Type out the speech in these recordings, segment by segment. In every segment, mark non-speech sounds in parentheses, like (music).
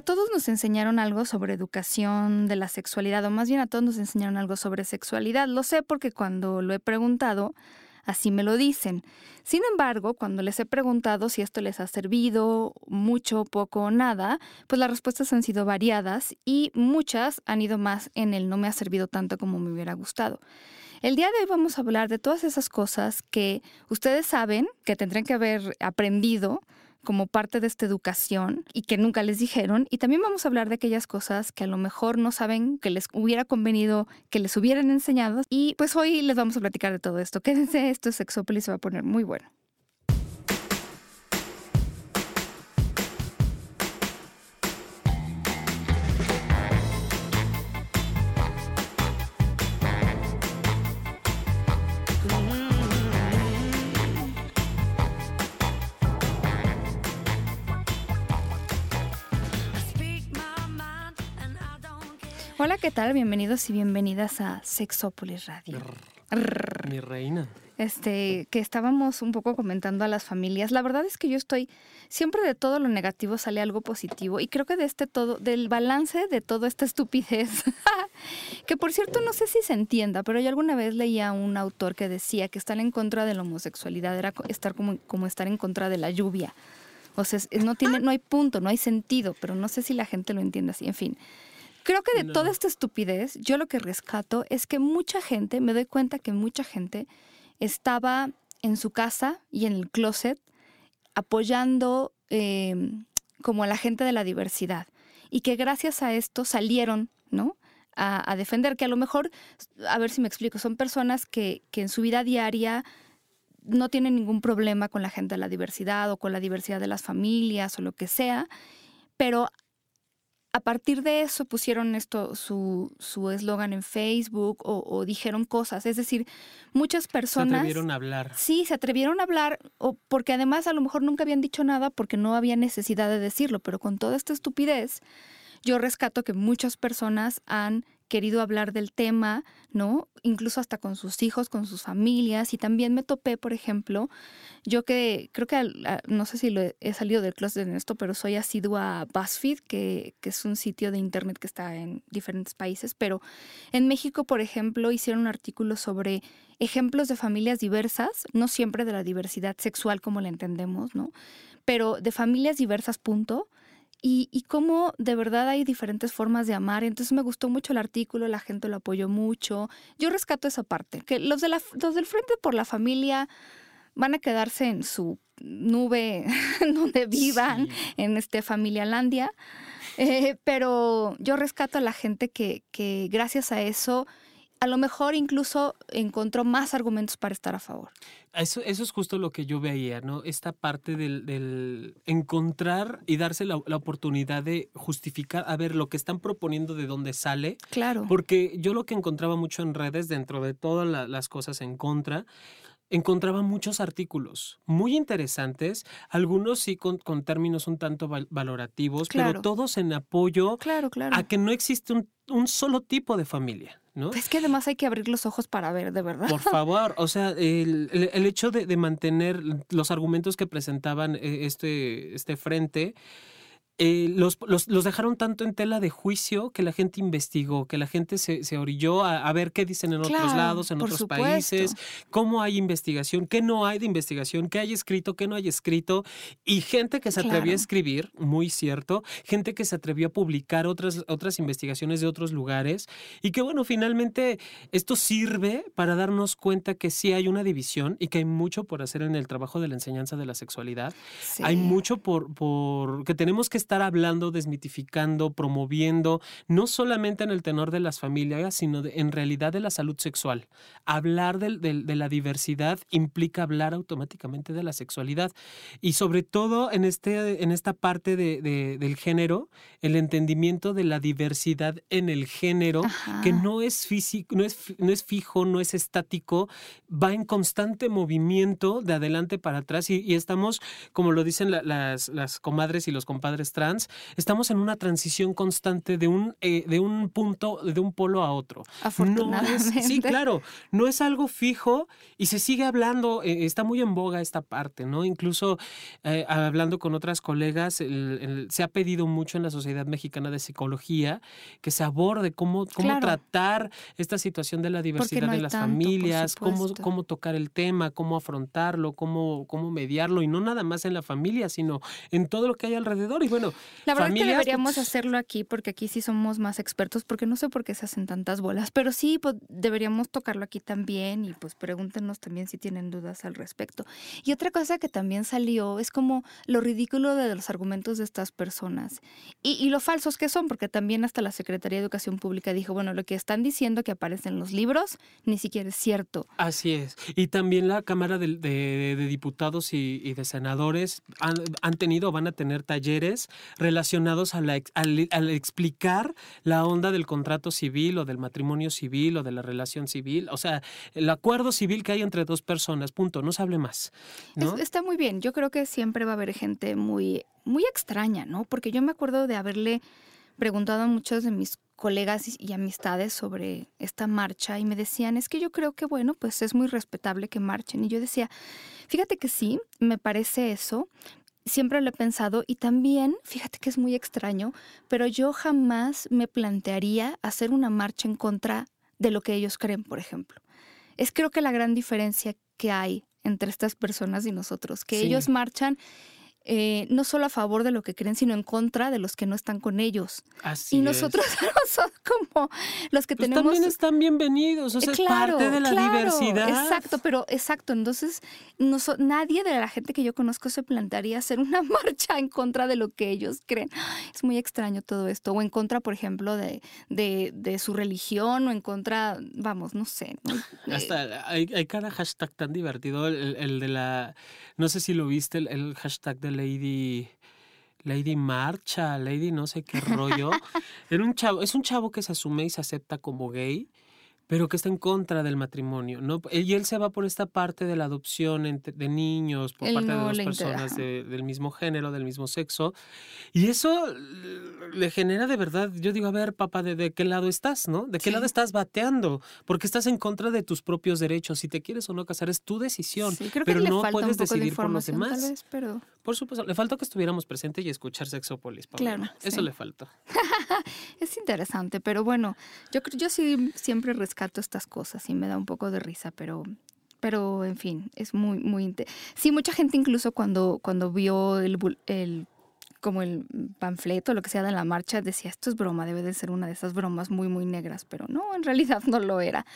A todos nos enseñaron algo sobre educación de la sexualidad, o más bien a todos nos enseñaron algo sobre sexualidad. Lo sé porque cuando lo he preguntado, así me lo dicen. Sin embargo, cuando les he preguntado si esto les ha servido mucho, poco o nada, pues las respuestas han sido variadas y muchas han ido más en el no me ha servido tanto como me hubiera gustado. El día de hoy vamos a hablar de todas esas cosas que ustedes saben que tendrán que haber aprendido como parte de esta educación y que nunca les dijeron. Y también vamos a hablar de aquellas cosas que a lo mejor no saben que les hubiera convenido que les hubieran enseñado. Y pues hoy les vamos a platicar de todo esto. Quédense, esto es Sexópolis, se va a poner muy bueno. Hola, ¿qué tal? Bienvenidos y bienvenidas a Sexópolis Radio. Mi reina. Este, que estábamos un poco comentando a las familias. La verdad es que yo estoy, siempre de todo lo negativo sale algo positivo y creo que de este todo, del balance de toda esta estupidez, (laughs) que por cierto no sé si se entienda, pero yo alguna vez leía a un autor que decía que estar en contra de la homosexualidad era estar como, como estar en contra de la lluvia. O sea, no tiene, no hay punto, no hay sentido, pero no sé si la gente lo entiende así. En fin, Creo que de toda esta estupidez, yo lo que rescato es que mucha gente, me doy cuenta que mucha gente estaba en su casa y en el closet apoyando em, como a la gente de la diversidad y que gracias a esto salieron, ¿no? A, defender, que a lo mejor, a ver si me explico, son personas que, que en su vida diaria no tienen ningún problema con la gente de la diversidad o con la diversidad de las familias o lo que sea, pero a partir de eso pusieron esto, su eslogan en Facebook o, dijeron cosas. Es decir, muchas personas... Se atrevieron a hablar. Sí, se atrevieron a hablar, o porque además a lo mejor nunca habían dicho nada porque no había necesidad de decirlo, pero con toda esta estupidez, yo rescato que muchas personas han querido hablar del tema, ¿no? Incluso hasta con sus hijos, con sus familias. Y también me topé, por ejemplo, yo que creo que, no sé si lo he, salido del closet en esto, pero soy asidua a BuzzFeed, que, que es un sitio de internet que está en diferentes países. Pero en México, por ejemplo, hicieron un artículo sobre ejemplos de familias diversas, no siempre de la diversidad sexual como la entendemos, ¿no? Pero de familias diversas, punto y, cómo de verdad hay diferentes formas de amar. Entonces me gustó mucho el artículo, la gente lo apoyó mucho. Yo rescato esa parte, que los, de la, los del Frente por la Familia van a quedarse en su nube (laughs) donde vivan, en este Familialandia. Eh, pero yo rescato a la gente que, que gracias a eso a lo mejor incluso encontró más argumentos para estar a favor. Eso, eso es justo lo que yo veía, ¿no? Esta parte del, encontrar y darse la, oportunidad de justificar, a ver, lo que están proponiendo de dónde sale. Claro. Porque yo lo que encontraba mucho en redes, dentro de todas las cosas en contra, encontraba muchos artículos muy interesantes, algunos sí con, términos un tanto valorativos, pero todos en apoyo claro, claro. a que no existe un, un solo tipo de familia. ¿No? Es que además hay que abrir los ojos para ver, de verdad. Por favor, o sea, el, el, hecho de, de, mantener los argumentos que presentaban eh, este, este frente eh, los, los, dejaron tanto en tela de juicio que la gente investigó, que la gente se, se orilló a, ver qué dicen en otros lados, en otros países, cómo hay investigación, qué no hay de investigación, qué hay escrito, qué no hay escrito, y gente que se atrevió a escribir, muy cierto, gente que se atrevió a publicar otras, otras investigaciones de otros lugares, y que bueno, finalmente esto sirve para darnos cuenta que sí hay una división y que hay mucho por hacer en el trabajo de la enseñanza de la sexualidad. Hay mucho por, por que tenemos que estar estar hablando, desmitificando, promoviendo, no solamente en el tenor de las familias, sino en realidad de la salud sexual. Hablar de, la diversidad implica hablar automáticamente de la sexualidad. Y sobre todo en, este, en esta parte del género, el entendimiento de la diversidad en el género, que no es, físico, no, es, no es fijo, no es estático, va en constante movimiento de adelante para atrás y, estamos, como lo dicen las, las comadres y los compadres trans, estamos en una transición constante de un, eh, de un punto, de un polo a otro. Afortunadamente. sí, claro, no es algo fijo y se sigue hablando, eh, está muy en boga esta parte, ¿no? Incluso eh, hablando con otras colegas, se ha pedido mucho en la Sociedad Mexicana de Psicología que se aborde cómo, cómo tratar esta situación de la diversidad de las familias, cómo, cómo tocar el tema, cómo afrontarlo, cómo, cómo mediarlo, y no nada más en la familia, sino en todo lo que hay alrededor. Y bueno, la verdad es que deberíamos hacerlo aquí, porque aquí sí somos más expertos, porque no sé por qué se hacen tantas bolas, pero sí pues, deberíamos tocarlo aquí también y pues pregúntenos también si tienen dudas al respecto. Y otra cosa que también salió es como lo ridículo de los argumentos de estas personas y, y lo falsos que son, porque también hasta la Secretaría de Educación Pública dijo, bueno, lo que están diciendo que aparece en los libros ni siquiera es cierto. Así es. Y también la Cámara de, de, Diputados y, de Senadores han, han, tenido, van a tener talleres relacionados a la, al, explicar la onda del contrato civil o del matrimonio civil o de la relación civil. O sea, el acuerdo civil que hay entre dos personas, punto, no se hable más. está muy bien. Yo creo que siempre va a haber gente muy, muy extraña, ¿no? Porque yo me acuerdo de haberle preguntado a muchos de mis colegas y amistades sobre esta marcha y me decían, es que yo creo que, bueno, pues es muy respetable que marchen. Y yo decía, fíjate que sí, me parece eso, siempre lo he pensado y también, fíjate que es muy extraño, pero yo jamás me plantearía hacer una marcha en contra de lo que ellos creen, por ejemplo. Es creo que la gran diferencia que hay entre estas personas y nosotros, que ellos marchan eh, no solo a favor de lo que creen, sino en contra de los que no están con ellos. Así y nosotros (laughs) somos como los que pues tenemos. También están bienvenidos, o sea, es parte de la diversidad. Exacto, pero exacto. Entonces, no nadie de la gente que yo conozco se plantearía hacer una (laughs) marcha en contra de lo que ellos creen. Es muy extraño todo esto. O en contra, por ejemplo, de, de, su religión, o en contra, vamos, no sé. Hasta eh, hay, hay, cada hashtag tan divertido, el, de la. No sé si lo viste, el hashtag de Lady. Lady (laughs) Marcha, Lady no sé qué rollo. Era un chavo, es un chavo que se asume y se acepta como gay pero que está en contra del matrimonio, ¿no? Y él se va por esta parte de la adopción de niños por parte de dos personas del mismo género, del mismo sexo, y eso le genera de verdad, yo digo, a ver, papá, ¿de, qué lado estás, no? ¿De qué lado estás bateando? Porque estás en contra de tus propios derechos, si te quieres o no casar es tu decisión, pero no puedes decidir por los demás. pero... Por supuesto, le faltó que estuviéramos presentes y escuchar Sexópolis, Claro, Eso le faltó. (laughs) es interesante, pero bueno, yo, yo sí siempre rescato estas cosas y me da un poco de risa, pero pero en fin, es muy, muy... Sí, mucha gente incluso cuando, cuando vio el, el como el panfleto, lo que sea de la marcha, decía, esto es broma, debe de ser una de esas bromas muy, muy negras, pero no, en realidad no lo era.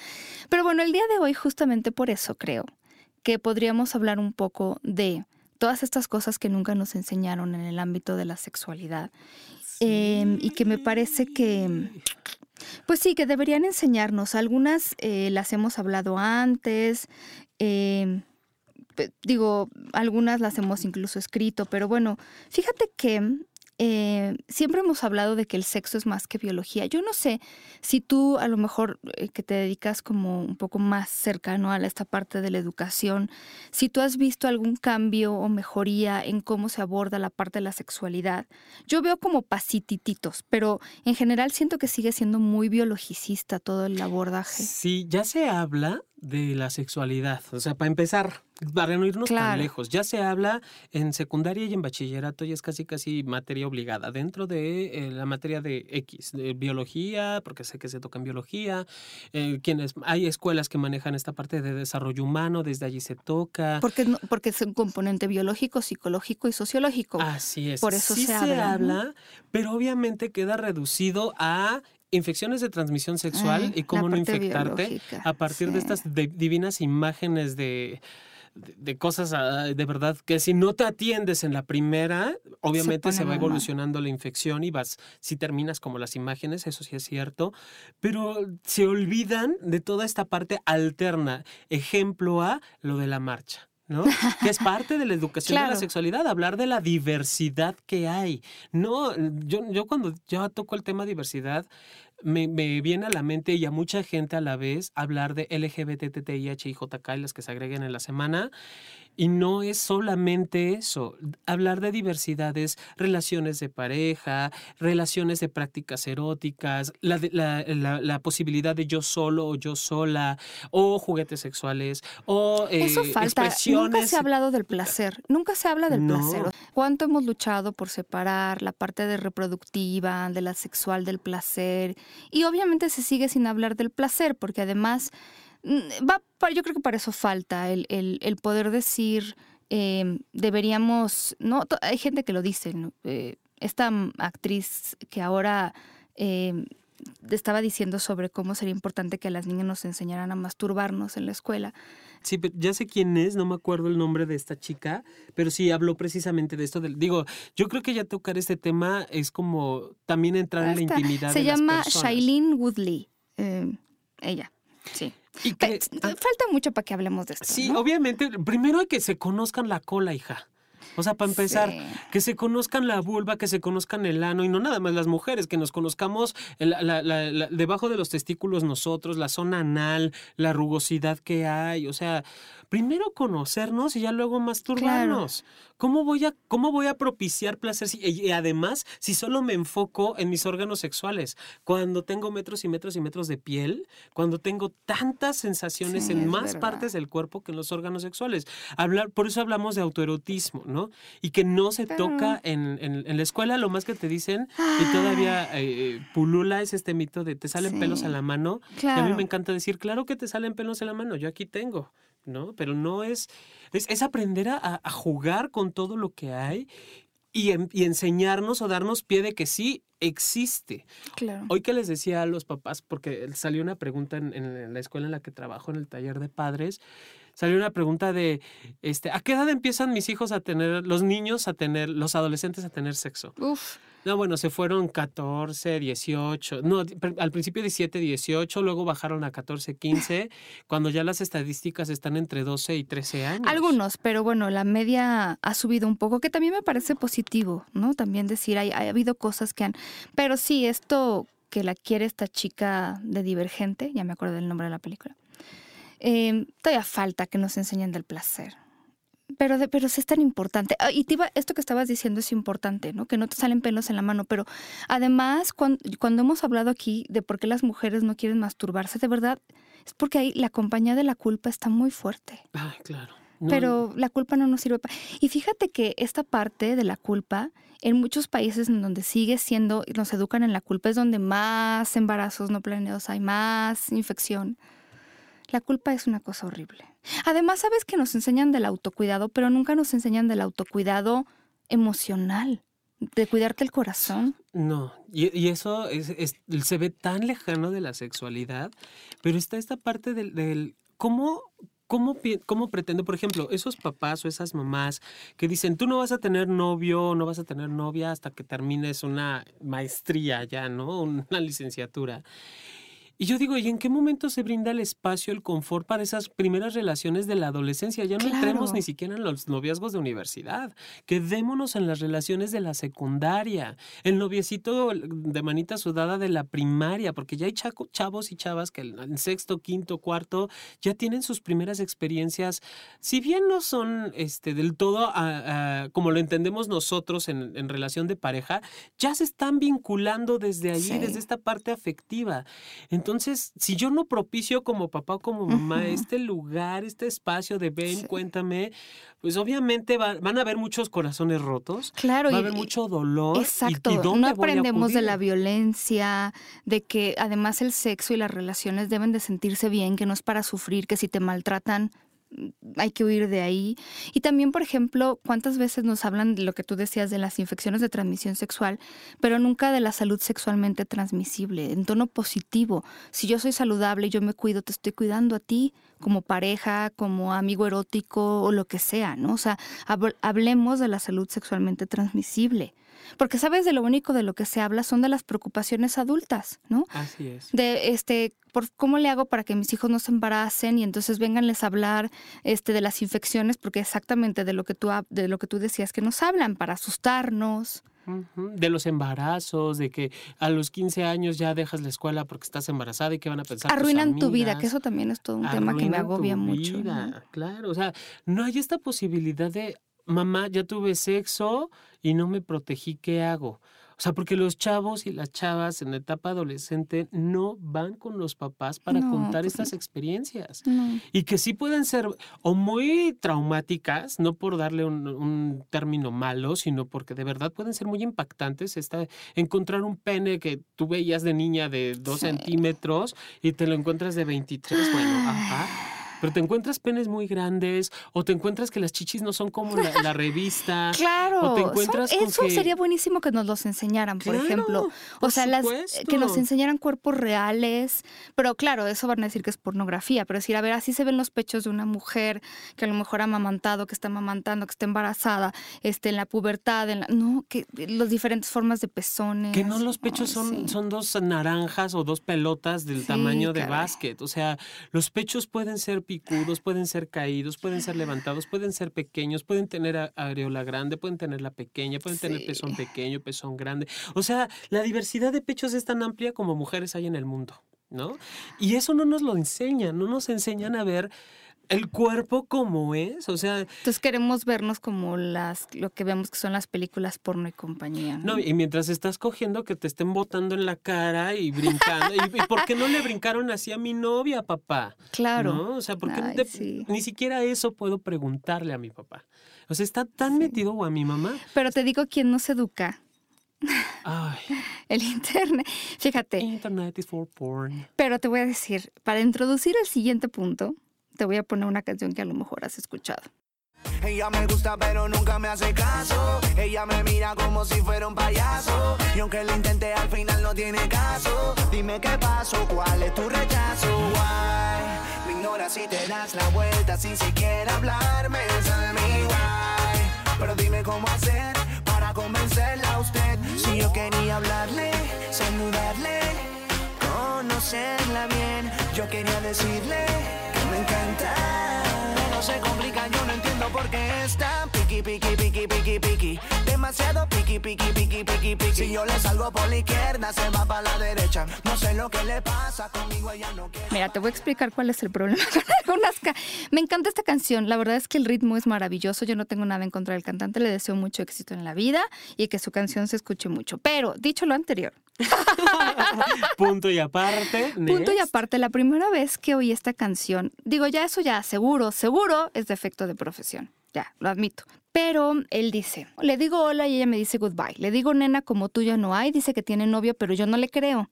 Pero bueno, el día de hoy, justamente por eso creo que podríamos hablar un poco de todas estas cosas que nunca nos enseñaron en el ámbito de la sexualidad em, y que me parece que pues sí, que deberían enseñarnos. Algunas eh, las hemos hablado antes, em, digo, algunas las hemos incluso escrito, pero bueno, fíjate que eh, siempre hemos hablado de que el sexo es más que biología. Yo no sé si tú a lo mejor eh, que te dedicas como un poco más cercano a esta parte de la educación, si tú has visto algún cambio o mejoría en cómo se aborda la parte de la sexualidad. Yo veo como pasitititos, pero en general siento que sigue siendo muy biologicista todo el abordaje. Sí, ya se habla de la sexualidad. O sea, para empezar, para no irnos tan lejos, ya se habla en secundaria y en bachillerato y es casi casi materia obligada. Dentro de eh, la materia de X, de biología, porque sé que se toca en biología, eh, quienes, hay escuelas que manejan esta parte de desarrollo humano, desde allí se toca. Porque, porque es un componente biológico, psicológico y sociológico. Así es. Por eso se, habla, pero obviamente queda reducido a infecciones de transmisión sexual y cómo no infectarte a partir de estas divinas imágenes de, de, cosas ah, de verdad que si no te atiendes en la primera, obviamente se, va evolucionando la infección y vas, si terminas como las imágenes, eso sí es cierto, pero se olvidan de toda esta parte alterna. Ejemplo A, lo de la marcha. ¿no? Que es parte de la (laughs) educación de la sexualidad, hablar de la diversidad que hay. No, yo, yo cuando ya toco el tema diversidad, me, me, viene a la mente y a mucha gente a la vez hablar de LGBTTIH y las que se agreguen en la semana. Y no es solamente eso, hablar de diversidades, relaciones de pareja, relaciones de prácticas eróticas, la, la, la, posibilidad de yo solo o yo sola, o juguetes sexuales, o eh, Eso falta. Nunca se ha hablado del placer, nunca se habla del placer. ¿Cuánto hemos luchado por separar la parte de reproductiva, de la sexual, del placer? Y obviamente se sigue sin hablar del placer, porque además Mm, va, yo creo que para eso falta el, el, poder decir, em, deberíamos, no, hay gente que lo dice, eh, esta actriz que ahora em, estaba diciendo sobre cómo sería importante que a las niñas nos enseñaran a masturbarnos en la escuela. Sí, ya sé quién es, no me acuerdo el nombre de esta chica, pero sí habló precisamente de esto. digo, yo creo que ya tocar este tema es como también entrar en la intimidad. Se de llama las. Shailene Woodley, em, ella, sí. Y que, ah, Falta mucho para que hablemos de esto. Sí, obviamente, primero hay que se conozcan la cola, hija. O sea, para empezar, que se conozcan la vulva, que se conozcan el ano y no nada más las mujeres, que nos conozcamos debajo de los testículos nosotros, la zona anal, la rugosidad que hay. O sea, primero conocernos y ya luego masturbarnos. ¿Cómo voy a, cómo voy a propiciar placer? y además, si solo me enfoco en mis órganos sexuales, cuando tengo metros y metros y metros de piel, cuando tengo tantas sensaciones en más partes del cuerpo que en los órganos sexuales. Hablar, por eso hablamos de autoerotismo, ¿no? Y que no se toca en, en, la escuela, lo más que te dicen, y todavía eh, pulula es este mito de te salen pelos a la mano. Y a mí me encanta decir, claro que te salen pelos en la mano, yo aquí tengo. ¿No? Pero no es, es, aprender a, jugar con todo lo que hay y, y, enseñarnos o darnos pie de que sí existe. Claro. Hoy que les decía a los papás, porque salió una pregunta en, en, la escuela en la que trabajo, en el taller de padres, salió una pregunta de, este, ¿a qué edad empiezan mis hijos a tener, los niños a tener, los adolescentes a tener sexo? Uf. No, bueno, se fueron 14, 18, no, al principio 17, 18, luego bajaron a 14, 15, (laughs) cuando ya las estadísticas están entre 12 y 13 años. Algunos, pero bueno, la media ha subido un poco, que también me parece positivo, ¿no? También decir, hay, ha habido cosas que han... Pero sí, esto que la quiere esta chica de Divergente, ya me acuerdo del nombre de la película, eh, todavía falta que nos enseñen del placer. Pero, de, pero es tan importante. Ah, y esto que estabas diciendo es importante, ¿no? Que no te salen pelos en la mano. Pero además, cuando, cuando hemos hablado aquí de por qué las mujeres no quieren masturbarse, de verdad, es porque ahí la compañía de la culpa está muy fuerte. Ay, claro. pero la culpa no nos sirve para... Y fíjate que esta parte de la culpa, en muchos países en donde sigue siendo, nos educan en la culpa, es donde más embarazos no planeados hay, más infección. La culpa es una cosa horrible. Además, sabes que nos enseñan del autocuidado, pero nunca nos enseñan del autocuidado emocional, de cuidarte el corazón. No, y, eso es, se ve tan lejano de la sexualidad, pero está esta parte del, cómo, ¿Cómo, ¿Cómo pretende, por ejemplo, esos papás o esas mamás que dicen, tú no vas a tener novio, no vas a tener novia hasta que termines una maestría ya, ¿no? Una licenciatura. Y yo digo, ¿y en qué momento se brinda el espacio, el confort para esas primeras relaciones de la adolescencia? Ya no entremos ni siquiera en los noviazgos de universidad. Quedémonos en las relaciones de la secundaria, el noviecito de manita sudada de la primaria, porque ya hay chavos y chavas que en sexto, quinto, cuarto ya tienen sus primeras experiencias, si bien no son este, del todo como lo entendemos nosotros en, en, relación de pareja, ya se están vinculando desde allí, desde esta parte afectiva. Entonces, si yo no propicio como papá o como mamá este lugar, este espacio de ven, cuéntame, pues obviamente van a haber muchos corazones rotos. Claro. Va a haber mucho dolor. Exacto. ¿Y, no aprendemos de la violencia, de que además el sexo y las relaciones deben de sentirse bien, que no es para sufrir, que si te maltratan, hay que huir de ahí. Y también, por ejemplo, cuántas veces nos hablan de lo que tú decías de las infecciones de transmisión sexual, pero nunca de la salud sexualmente transmisible, en tono positivo. Si yo soy saludable yo me cuido, te estoy cuidando a ti como pareja, como amigo erótico o lo que sea, ¿no? O sea, hablemos de la salud sexualmente transmisible. Porque sabes de lo único de lo que se habla son de las preocupaciones adultas, ¿no? Así es. De este, por cómo le hago para que mis hijos no se embaracen y entonces venganles a hablar este de las infecciones porque exactamente de lo que tú de lo que tú decías que nos hablan para asustarnos. De los embarazos, de que a los 15 años ya dejas la escuela porque estás embarazada y que van a pensar. Arruinan tu vida, que eso también es todo un tema que me agobia mucho. Claro, o sea, no hay esta posibilidad de, mamá, ya tuve sexo y no me protegí, ¿qué hago? O sea, porque los chavos y las chavas en la etapa adolescente no van con los papás para contar estas experiencias. Y que sí pueden ser o muy traumáticas, no por darle un, término malo, sino porque de verdad pueden ser muy impactantes. Esta, encontrar un pene que tú veías de niña de dos centímetros y te lo encuentras de 23, bueno, ajá pero te encuentras penes muy grandes o te encuentras que las chichis no son como la, revista. claro, (laughs) o te encuentras eso sería buenísimo que nos los enseñaran, por ejemplo. O sea, las, que nos enseñaran cuerpos reales, pero claro, eso van a decir que es pornografía, pero decir, a ver, así se ven los pechos de una mujer que a lo mejor ha amamantado, que está amamantando, que está embarazada, este, en la pubertad, en la, no, que las diferentes formas de pezones. Que no los pechos son, son dos naranjas o dos pelotas del tamaño de básquet. O sea, los pechos pueden ser picudos, pueden ser caídos, pueden ser levantados, pueden ser pequeños, pueden tener areola grande, pueden tener la pequeña, pueden tener pezón pequeño, pezón grande. O sea, la diversidad de pechos es tan amplia como mujeres hay en el mundo, ¿no? Y eso no nos lo enseñan, no nos enseñan a ver el cuerpo como es, o sea... Entonces queremos vernos como las, lo que vemos que son las películas porno y compañía. No, y mientras estás cogiendo que te estén botando en la cara y brincando, y, por qué no le brincaron así a mi novia, papá? Claro. O sea, porque ni siquiera eso puedo preguntarle a mi papá. O sea, está tan metido o a mi mamá. Pero te digo quién no se educa. Ay. (laughs) El internet. Fíjate. Internet is for porn. Pero te voy a decir, para introducir el siguiente punto, te voy a poner una canción que a lo mejor has escuchado. Ella me gusta pero nunca me hace caso. Ella me mira como si fuera un payaso. Y aunque lo intenté al final no tiene caso. Dime qué pasó, cuál es tu rechazo. Why? Me ignoras y te das la vuelta sin siquiera hablarme. Mi why. Pero dime cómo hacer para convencerla a usted. Si yo quería hablarle, saludarle, conocerla bien. Yo quería decirle me encanta. No se complica, yo no entiendo por qué está piqui, piqui, piqui, piqui, piqui. Demasiado piqui, piqui, piqui, piqui, piqui. Si yo le salgo por la izquierda, se va para la derecha. No sé lo que le pasa conmigo, ella no quiere. Mira, te voy a explicar cuál es el problema (laughs) con Me encanta esta canción. La verdad es que el ritmo es maravilloso. Yo no tengo nada en contra del cantante. Le deseo mucho éxito en la vida y que su canción se escuche mucho. Pero, dicho lo anterior, (laughs) Punto y aparte. Punto y aparte, la primera vez que oí esta canción, digo, ya eso ya seguro, seguro es defecto de profesión. Ya, lo admito. Pero él dice, le digo hola y ella me dice goodbye. Le digo nena como tú ya no hay, dice que tiene novio, pero yo no le creo.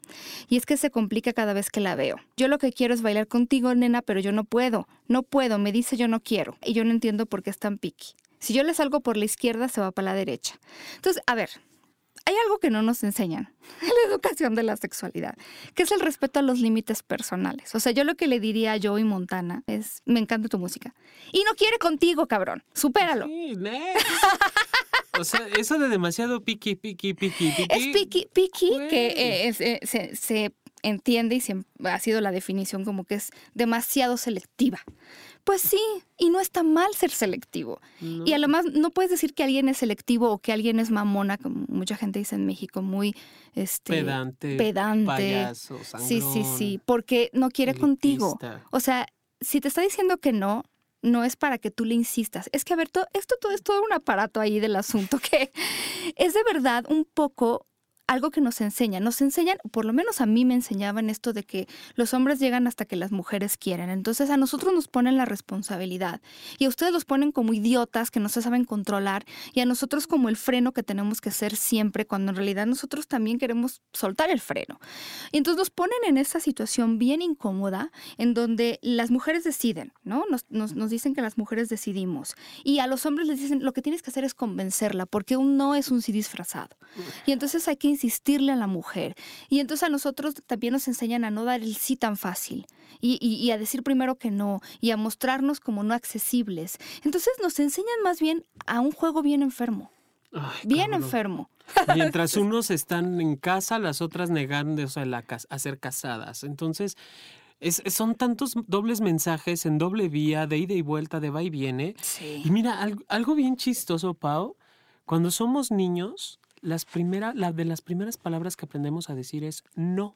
Y es que se complica cada vez que la veo. Yo lo que quiero es bailar contigo, nena, pero yo no puedo. No puedo, me dice yo no quiero. Y yo no entiendo por qué es tan piqui. Si yo le salgo por la izquierda, se va para la derecha. Entonces, a ver, hay algo que no nos enseñan en (laughs) la educación de la sexualidad, que es el respeto a los límites personales. O sea, yo lo que le diría a Joey Montana es, me encanta tu música. Y no quiere contigo, cabrón. Supéralo. Sí, o sea, eso de demasiado piqui, piqui, piqui, piqui. Es piqui, piqui, que eh, eh, se, se entiende y ha sido la definición como que es demasiado selectiva. Pues sí, y no está mal ser selectivo. Y además no puedes decir que alguien es selectivo o que alguien es mamona, como mucha gente dice en México, muy este, pedante, pedante. Payaso, sí, sí, sí, porque no quiere contigo. O sea, si te está diciendo que no, no es para que tú le insistas. Es que, a ver, esto todo es todo un aparato ahí del asunto (laughs) que es de verdad un poco algo que nos enseñan. Nos enseñan, por lo menos a mí me enseñaban esto de que los hombres llegan hasta que las mujeres quieren. Entonces a nosotros nos ponen la responsabilidad y a ustedes los ponen como idiotas que no se saben controlar y a nosotros como el freno que tenemos que ser siempre cuando en realidad nosotros también queremos soltar el freno. Y entonces nos ponen en esta situación bien incómoda en donde las mujeres deciden, ¿no? Nos, nos, nos dicen que las mujeres decidimos y a los hombres les dicen lo que tienes que hacer es convencerla porque un no es un sí disfrazado. Y entonces hay que insistirle a la mujer. Y entonces a nosotros también nos enseñan a no dar el sí tan fácil y, a decir primero que no y a mostrarnos como no accesibles. Entonces nos enseñan más bien a un juego bien enfermo. bien enfermo. Mientras (laughs) unos están en casa, las otras negándose a, ser casadas. Entonces, son tantos dobles mensajes en doble vía, de ida y vuelta, de va y viene. Y mira, algo, algo bien chistoso, Pau. Cuando somos niños, las primeras, la de las primeras palabras que aprendemos a decir es no,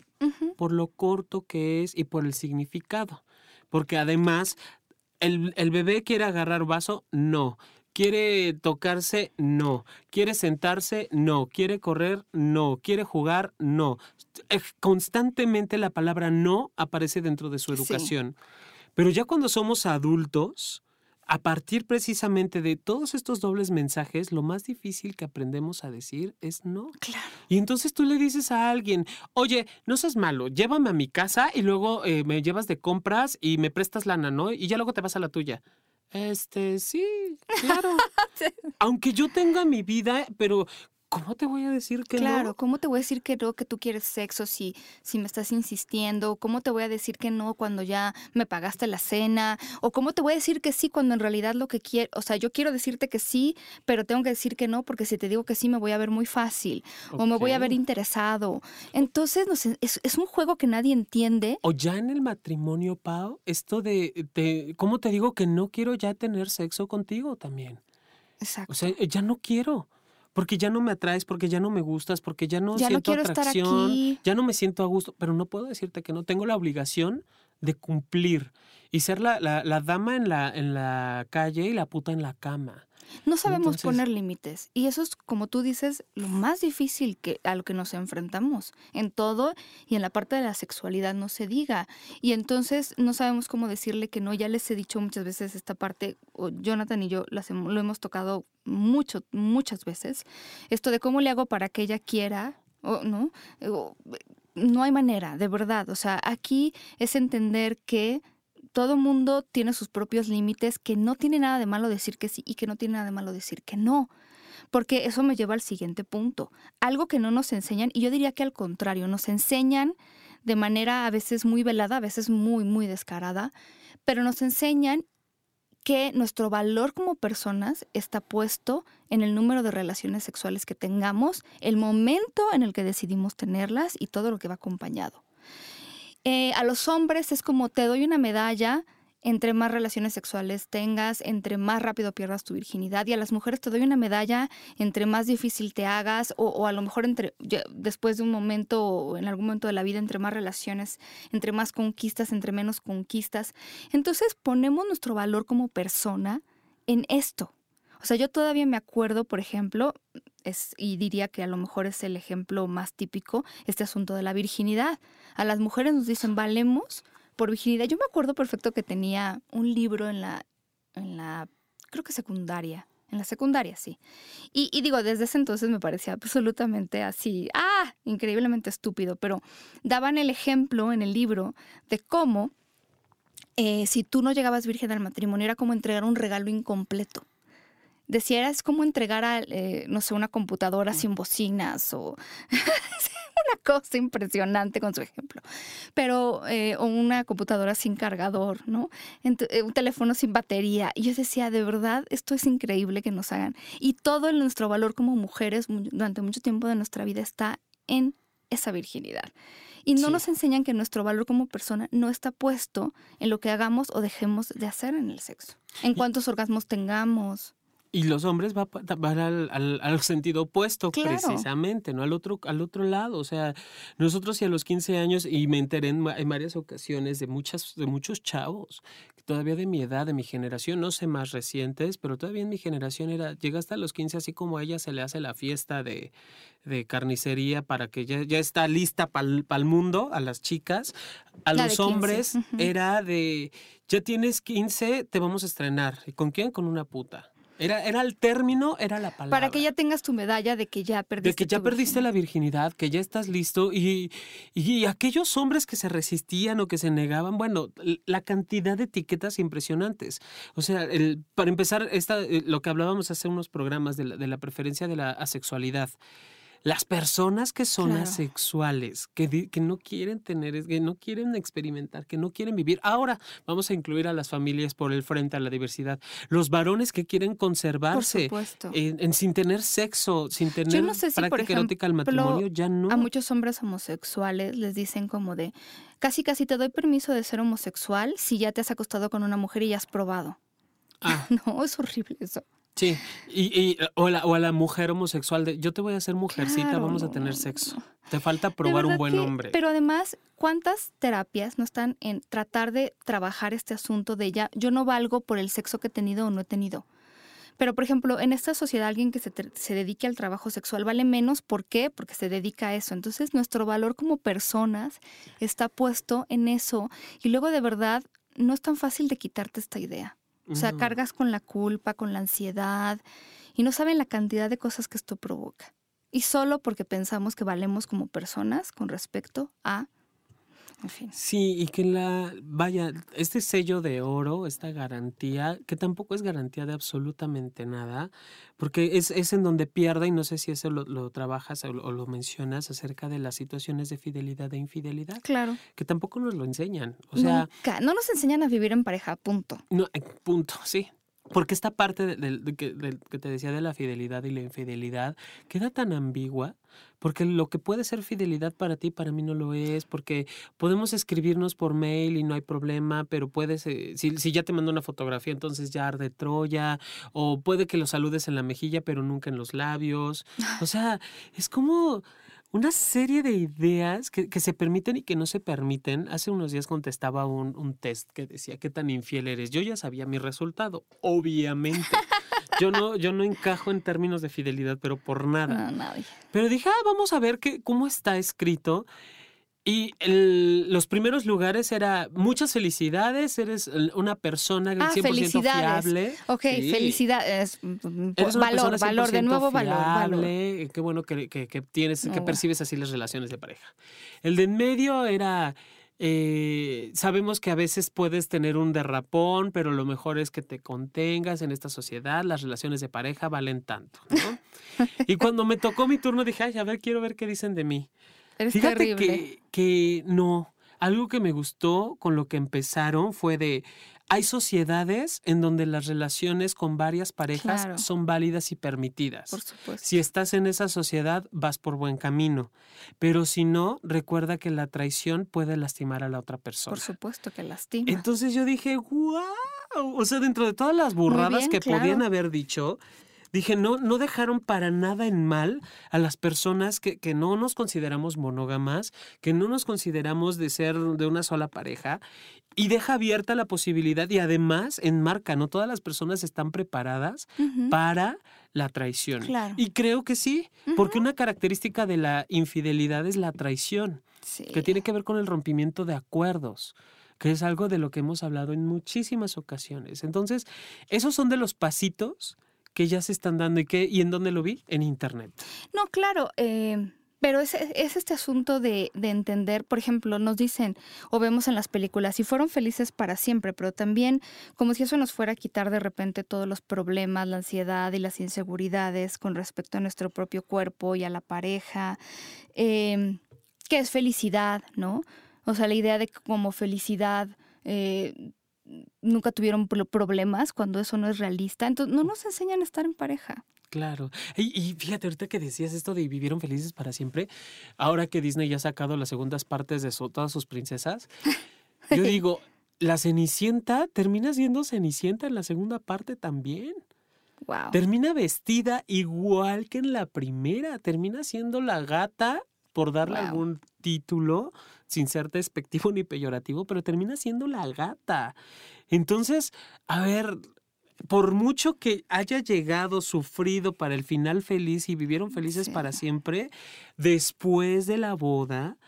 por lo corto que es y por el significado. Porque además, el, el bebé quiere agarrar vaso, no. ¿Quiere tocarse? No. ¿Quiere sentarse? No. ¿Quiere correr? No. ¿Quiere jugar? No. Constantemente la palabra no aparece dentro de su Sí. educación. Pero ya cuando somos adultos, a partir precisamente de todos estos dobles mensajes, lo más difícil que aprendemos a decir es no. Claro. Y entonces tú le dices a alguien, oye, no seas malo, llévame a mi casa y luego eh, me llevas de compras y me prestas lana, ¿no? Y ya luego te vas a la tuya. Este, sí, claro. (laughs) Aunque yo tenga mi vida, pero ¿cómo te voy a decir que Claro, no? ¿cómo te voy a decir que no, que tú quieres sexo si, si me estás insistiendo? ¿Cómo te voy a decir que no cuando ya me pagaste la cena? ¿O cómo te voy a decir que sí cuando en realidad lo que quiero, o sea, yo quiero decirte que sí, pero tengo que decir que no porque si te digo que sí me voy a ver muy fácil o me voy a ver interesado. Entonces, no sé, es, es un juego que nadie entiende. O ya en el matrimonio, Pau, esto de, de, ¿cómo te digo que no quiero ya tener sexo contigo también? Exacto. O sea, eh, ya no quiero. Porque ya no me atraes, porque ya no me gustas, porque ya no Ya no siento estar atracción, aquí. ya no me siento a gusto, pero no puedo decirte que no. Tengo la obligación de cumplir y ser la, la, la dama en la, en la calle y la puta en la cama. No sabemos Entonces- poner límites y eso es, como tú dices, lo más difícil que, a lo que nos enfrentamos en todo y en la parte de la sexualidad no se diga. Y entonces no sabemos cómo decirle que no. Ya les he dicho muchas veces esta parte, o Jonathan y yo las lo hemos tocado mucho, muchas veces, esto de cómo le hago para que ella quiera, o no, O, no hay manera, de verdad. O sea, aquí es entender que todo mundo tiene sus propios límites, que no tiene nada de malo decir que sí y que no tiene nada de malo decir que no. Porque eso me lleva al siguiente punto. Algo que no nos enseñan, y yo diría que al contrario, nos enseñan de manera a veces muy velada, a veces muy, muy descarada, pero nos enseñan que nuestro valor como personas está puesto en el número de relaciones sexuales que tengamos, el momento en el que decidimos tenerlas y todo lo que va acompañado. Eh, a los hombres es como te doy una medalla entre más relaciones sexuales tengas, entre más rápido pierdas tu virginidad. Y a las mujeres te doy una medalla entre más difícil te hagas o, o a lo mejor entre, después de un momento o en algún momento de la vida, entre más relaciones, entre más conquistas, entre menos conquistas. Entonces ponemos nuestro valor como persona en esto. O sea, yo todavía me acuerdo, por ejemplo, es, y diría que a lo mejor es el ejemplo más típico, este asunto de la virginidad. A las mujeres nos dicen, valemos por virginidad. Yo me acuerdo perfecto que tenía un libro en la, en la creo que secundaria. En la secundaria, sí. Y, digo, desde ese entonces me parecía absolutamente así, ah, increíblemente estúpido, pero daban el ejemplo en el libro de cómo eh, si tú no llegabas virgen al matrimonio era como entregar un regalo incompleto. Decía, era, es como entregar a, eh, no sé, una computadora sin bocinas o (laughs) una cosa impresionante con su ejemplo. Pero, eh, o una computadora sin cargador, ¿no? Eh, un teléfono sin batería. Y yo decía, de verdad, esto es increíble que nos hagan. Y todo nuestro valor como mujeres mu- durante mucho tiempo de nuestra vida está en esa virginidad. Y no Sí. nos enseñan que nuestro valor como persona no está puesto en lo que hagamos o dejemos de hacer en el sexo. En cuántos orgasmos tengamos. Y los hombres va- van al, al- al sentido opuesto, Claro. precisamente, ¿no? Al otro, al otro lado. O sea, nosotros y a los 15 años, y me enteré en, en varias ocasiones de, muchas, de muchos chavos, todavía de mi edad, de mi generación, no sé más recientes, pero todavía en mi generación era, llega hasta los 15, así como a ella se le hace la fiesta de, de carnicería para que ya, ya está lista para el mundo, a las chicas, a La los 15, hombres era de, ya tienes 15, te vamos a estrenar. ¿Y con quién? Con una puta. Era, era el término, era la palabra. Para que ya tengas tu medalla de que ya perdiste de que ya perdiste la virginidad. que ya estás listo y, y aquellos hombres que se resistían o que se negaban, bueno, la cantidad de etiquetas impresionantes. O sea, el, para empezar, esta, eh, lo que hablábamos hace unos programas de la, de la preferencia de la asexualidad. Las personas que son Claro. asexuales, que, que no quieren tener, que no quieren experimentar, que no quieren vivir. Ahora vamos a incluir a las familias por el frente a la diversidad. Los varones que quieren Por conservarse supuesto. en, en sin tener sexo, sin tener no sé si, por práctica erótica al matrimonio, ya no. A muchos hombres homosexuales les dicen como de, casi casi te doy permiso de ser homosexual si ya te has acostado con una mujer y ya has probado. Ah, (laughs) No, es horrible eso. Sí, y, y o, la, o, a la mujer homosexual de yo te voy a hacer mujercita, Claro, vamos a tener sexo. Te falta probar un buen que- hombre. Pero además, ¿cuántas terapias no están en tratar de trabajar este asunto de ya, yo no valgo por el sexo que he tenido o no he tenido? Pero, por ejemplo, en esta sociedad alguien que se, se dedique al trabajo sexual vale menos. ¿Por qué? Porque se dedica a eso. Entonces, nuestro valor como personas está puesto en eso. Y luego, de verdad, no es tan fácil de quitarte esta idea. O sea, cargas con la culpa, con la ansiedad, y no saben la cantidad de cosas que esto provoca. Y solo porque pensamos que valemos como personas con respecto a... En fin. Sí, y que la, vaya, este sello de oro, esta garantía, que tampoco es garantía de absolutamente nada, porque es, es en donde pierde, y no sé si eso lo, lo trabajas o lo, o lo mencionas acerca de las situaciones de fidelidad e infidelidad, Claro. que tampoco nos lo enseñan. O sea, Nunca. No nos enseñan a vivir en pareja, punto. no, eh, punto, sí. Porque esta parte de, que te decía de la fidelidad y la infidelidad queda tan ambigua, porque lo que puede ser fidelidad para ti, para mí no lo es, porque podemos escribirnos por mail y no hay problema, pero puedes, eh, si, si ya te mando una fotografía, entonces ya arde Troya, o puede que lo saludes en la mejilla, pero nunca en los labios. O sea, es como una serie de ideas que, que se permiten y que no se permiten. Hace unos días contestaba un, un test que decía qué tan infiel eres. Yo ya sabía mi resultado, obviamente. Yo no, yo no encajo en términos de fidelidad, pero por nada. No, nadie. Pero dije, ah, vamos a ver qué, cómo está escrito. Y el- los primeros lugares era muchas felicidades, eres una persona Ah, 100% felicidades. fiable. Ok, Sí. felicidades. mm, Eres una Valor, valor, de 100% nuevo valor, Qué bueno que, que- que tienes, que No. percibes así las relaciones de pareja. El de en medio era. eh, sabemos que a veces puedes tener un derrapón, pero lo mejor es que te contengas en esta sociedad. Las relaciones de pareja valen tanto. ¿no? (laughs) y cuando me tocó mi turno dije, ay, a ver, quiero ver qué dicen de mí. Eres Fíjate terrible. que, que no. Algo que me gustó con lo que empezaron fue de. Hay sociedades en donde las relaciones con varias parejas Claro. son válidas y permitidas. Por supuesto. Si estás en esa sociedad, vas por buen camino. Pero si no, recuerda que la traición puede lastimar a la otra persona. Por supuesto que lastima. Entonces yo dije, wow. O sea, dentro de todas las burradas bien, que claro. podían haber dicho, dije, no, no dejaron para nada en mal a las personas que, que no nos consideramos monógamas, que no nos consideramos de ser de una sola pareja. Y deja abierta la posibilidad y además enmarca, no todas las personas están preparadas para la traición. Claro. Y creo que sí, porque una característica de la infidelidad es la traición Sí. que tiene que ver con el rompimiento de acuerdos, que es algo de lo que hemos hablado en muchísimas ocasiones. Entonces, esos son de los pasitos que ya se están dando y que y en dónde lo vi en internet. No, claro, eh, pero es, es este asunto de, de entender, por ejemplo, nos dicen o vemos en las películas, y fueron felices para siempre, pero también como si eso nos fuera a quitar de repente todos los problemas, la ansiedad y las inseguridades con respecto a nuestro propio cuerpo y a la pareja, eh, que es felicidad, ¿no? O sea, la idea de que como felicidad... eh, nunca tuvieron pro- problemas cuando eso no es realista. Entonces, no nos enseñan a estar en pareja. Claro. Y, y fíjate, ahorita que decías esto de vivieron felices para siempre, ahora que Disney ya ha sacado las segundas partes de su- todas sus princesas, (laughs) yo digo, la Cenicienta termina siendo Cenicienta en la segunda parte también. Wow. Termina vestida igual que en la primera. Termina siendo la gata, por darle Wow. algún título, sin ser despectivo (laughs) ni peyorativo, pero termina siendo la gata. Entonces, a ver, por mucho que haya llegado sufrido para el final feliz y vivieron felices Sí. para siempre, después de la boda,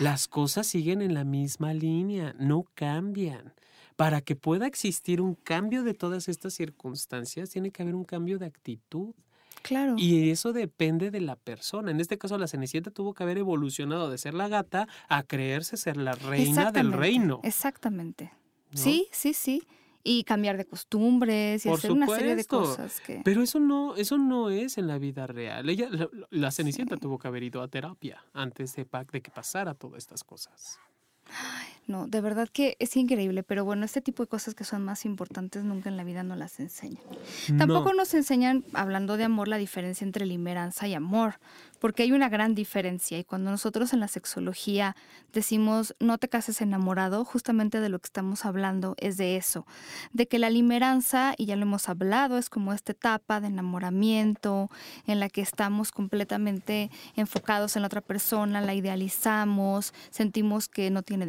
las (laughs) cosas siguen en la misma línea, no cambian. Para que pueda existir un cambio de todas estas circunstancias, tiene que haber un cambio de actitud. Claro. Y eso depende de la persona. En este caso, la Cenicienta tuvo que haber evolucionado de ser la gata a creerse ser la reina del reino. Exactamente. ¿no? Sí, sí, sí. Y cambiar de costumbres y Por hacer una serie de cosas que... Pero eso no, eso no es en la vida real. Ella, la, la Cenicienta tuvo que haber ido a terapia antes de, de que pasara todas estas cosas. No, de verdad que es increíble, pero bueno, este tipo de cosas que son más importantes nunca en la vida no las enseñan. Tampoco No. nos enseñan, hablando de amor, la diferencia entre limeranza y amor, porque hay una gran diferencia y cuando nosotros en la sexología decimos no te cases enamorado, justamente de lo que estamos hablando es de eso, de que la limeranza, y ya lo hemos hablado, es como esta etapa de enamoramiento en la que estamos completamente enfocados en la otra persona, la idealizamos, sentimos que no tiene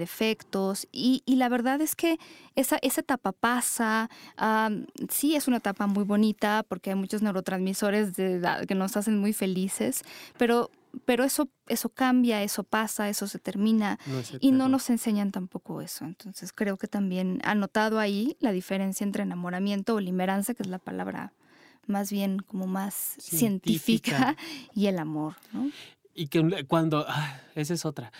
y, la verdad es que esa, esa etapa pasa, sí es una etapa muy bonita porque hay muchos neurotransmisores de, que nos hacen muy felices, pero, pero eso, eso cambia, eso pasa, eso se termina y no nos enseñan tampoco eso. Entonces creo que también ha notado ahí la diferencia entre enamoramiento o limeranza, que es la palabra más bien como más científica, y el amor. Y que cuando, ah, esa es otra,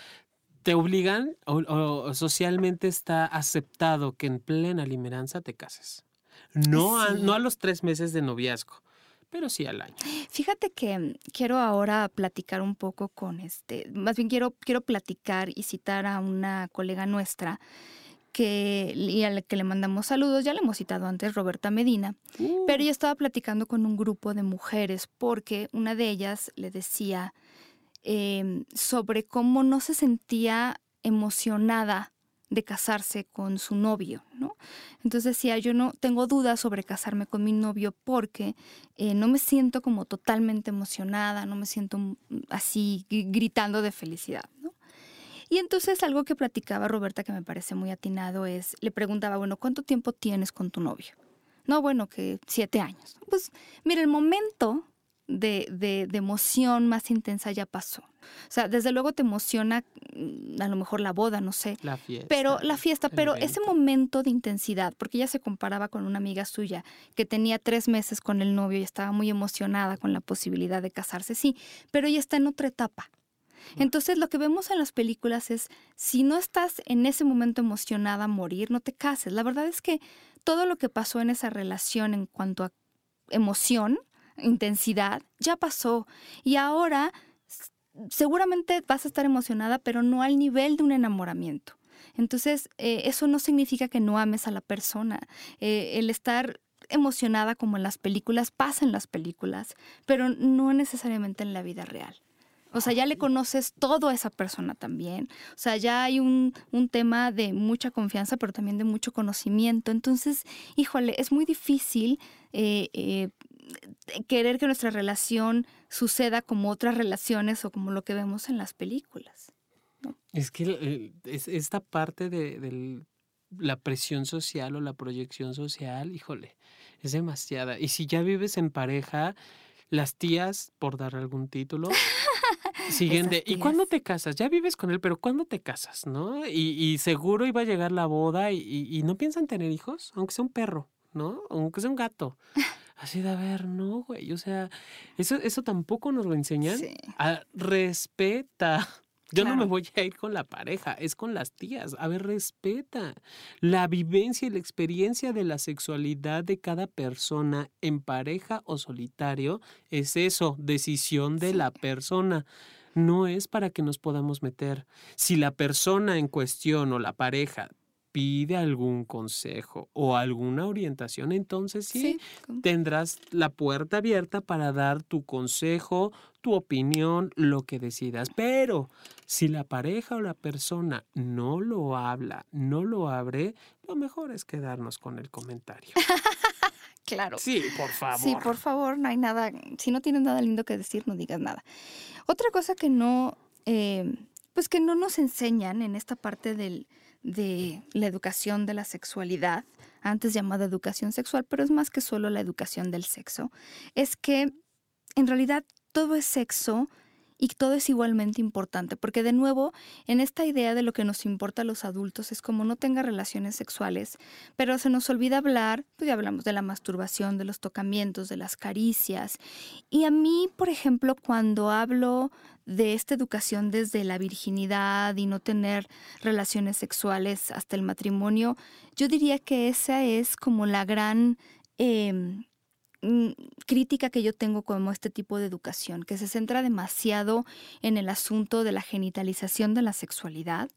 te obligan o, socialmente está aceptado que en plena limeranza te cases. No, no a los tres meses de noviazgo pero sí al año. Fíjate que mm, quiero ahora platicar un poco con este, más bien quiero, quiero platicar y citar a una colega nuestra que, y a la que le mandamos saludos, ya le hemos citado antes, Roberta Medina, pero uh. ella estaba platicando con un grupo de mujeres porque una de ellas le decía em, sobre cómo no se sentía emocionada de casarse con su novio, ¿no? Entonces decía, yo no tengo dudas sobre casarme con mi novio porque eh, no me siento como totalmente emocionada, no me siento así gritando de felicidad, ¿no? Y entonces algo que platicaba Roberta que me parece muy atinado es, le preguntaba, bueno, ¿cuánto tiempo tienes con tu novio? No, bueno, que siete años. Pues mira, el momento de, de, emoción más intensa ya pasó. O sea, desde luego te emociona mm, a lo mejor la boda, no sé. La fiesta. Pero la fiesta, pero ese momento de intensidad, porque ella se comparaba con una amiga suya que tenía tres meses con el novio y estaba muy emocionada con la posibilidad de casarse, sí, pero ella está en otra etapa. Entonces lo que vemos en las películas es, si no estás en ese momento emocionada a morir, no te cases. La verdad es que todo lo que pasó en esa relación en cuanto a emoción, intensidad, ya pasó. Y ahora seguramente vas a estar emocionada, pero no al nivel de un enamoramiento. Entonces, eh, eso no significa que no ames a la persona. Eh, el estar emocionada como en las películas pasa en las películas, pero no necesariamente en la vida real. O sea, ya le conoces todo a esa persona también. O sea, ya hay un, un, tema de mucha confianza, pero también de mucho conocimiento. Entonces, híjole, es muy difícil eh, querer que nuestra relación suceda como otras relaciones o como lo que vemos en las películas. Es que esta parte de, la presión social o la proyección social, híjole, es demasiada. Y si ya vives en pareja, las tías, por dar algún título, (laughs) siguen de, ¿y cuándo te casas? Ya vives con él, pero ¿cuándo te casas? ¿No? Y, seguro iba a llegar la boda y, y, no piensan tener hijos, aunque sea un perro, ¿no? Aunque sea un gato. (laughs) Así de, a ver, no, güey. O sea, eso, eso tampoco nos lo enseñan. Sí. A, respeta. Yo no me voy a ir con la pareja, es con las tías. A ver, respeta. La vivencia y la experiencia de la sexualidad de cada persona en pareja o solitario es eso, decisión de la persona. No es para que nos podamos meter. Si la persona en cuestión o la pareja pide algún consejo o alguna orientación, entonces sí, tendrás la puerta abierta para dar tu consejo, tu opinión, lo que decidas. Pero si la pareja o la persona no lo habla, no lo abre, lo mejor es quedarnos con el comentario. (laughs) claro. Sí, por favor. Sí, por favor, no hay nada, si no tienes nada lindo que decir, no digas nada. Otra cosa que no, eh, pues que no nos enseñan en esta parte del de la educación de la sexualidad, antes llamada educación sexual, pero es más que solo la educación del sexo, es que en realidad todo es sexo y todo es igualmente importante, porque de nuevo, en esta idea de lo que nos importa a los adultos es como no tenga relaciones sexuales, pero se nos olvida hablar, pues ya hablamos de la masturbación, de los tocamientos, de las caricias. Y a mí, por ejemplo, cuando hablo de esta educación desde la virginidad y no tener relaciones sexuales hasta el matrimonio, yo diría que esa es como la gran... Em, crítica que yo tengo como este tipo de educación, que se centra demasiado en el asunto de la genitalización de la sexualidad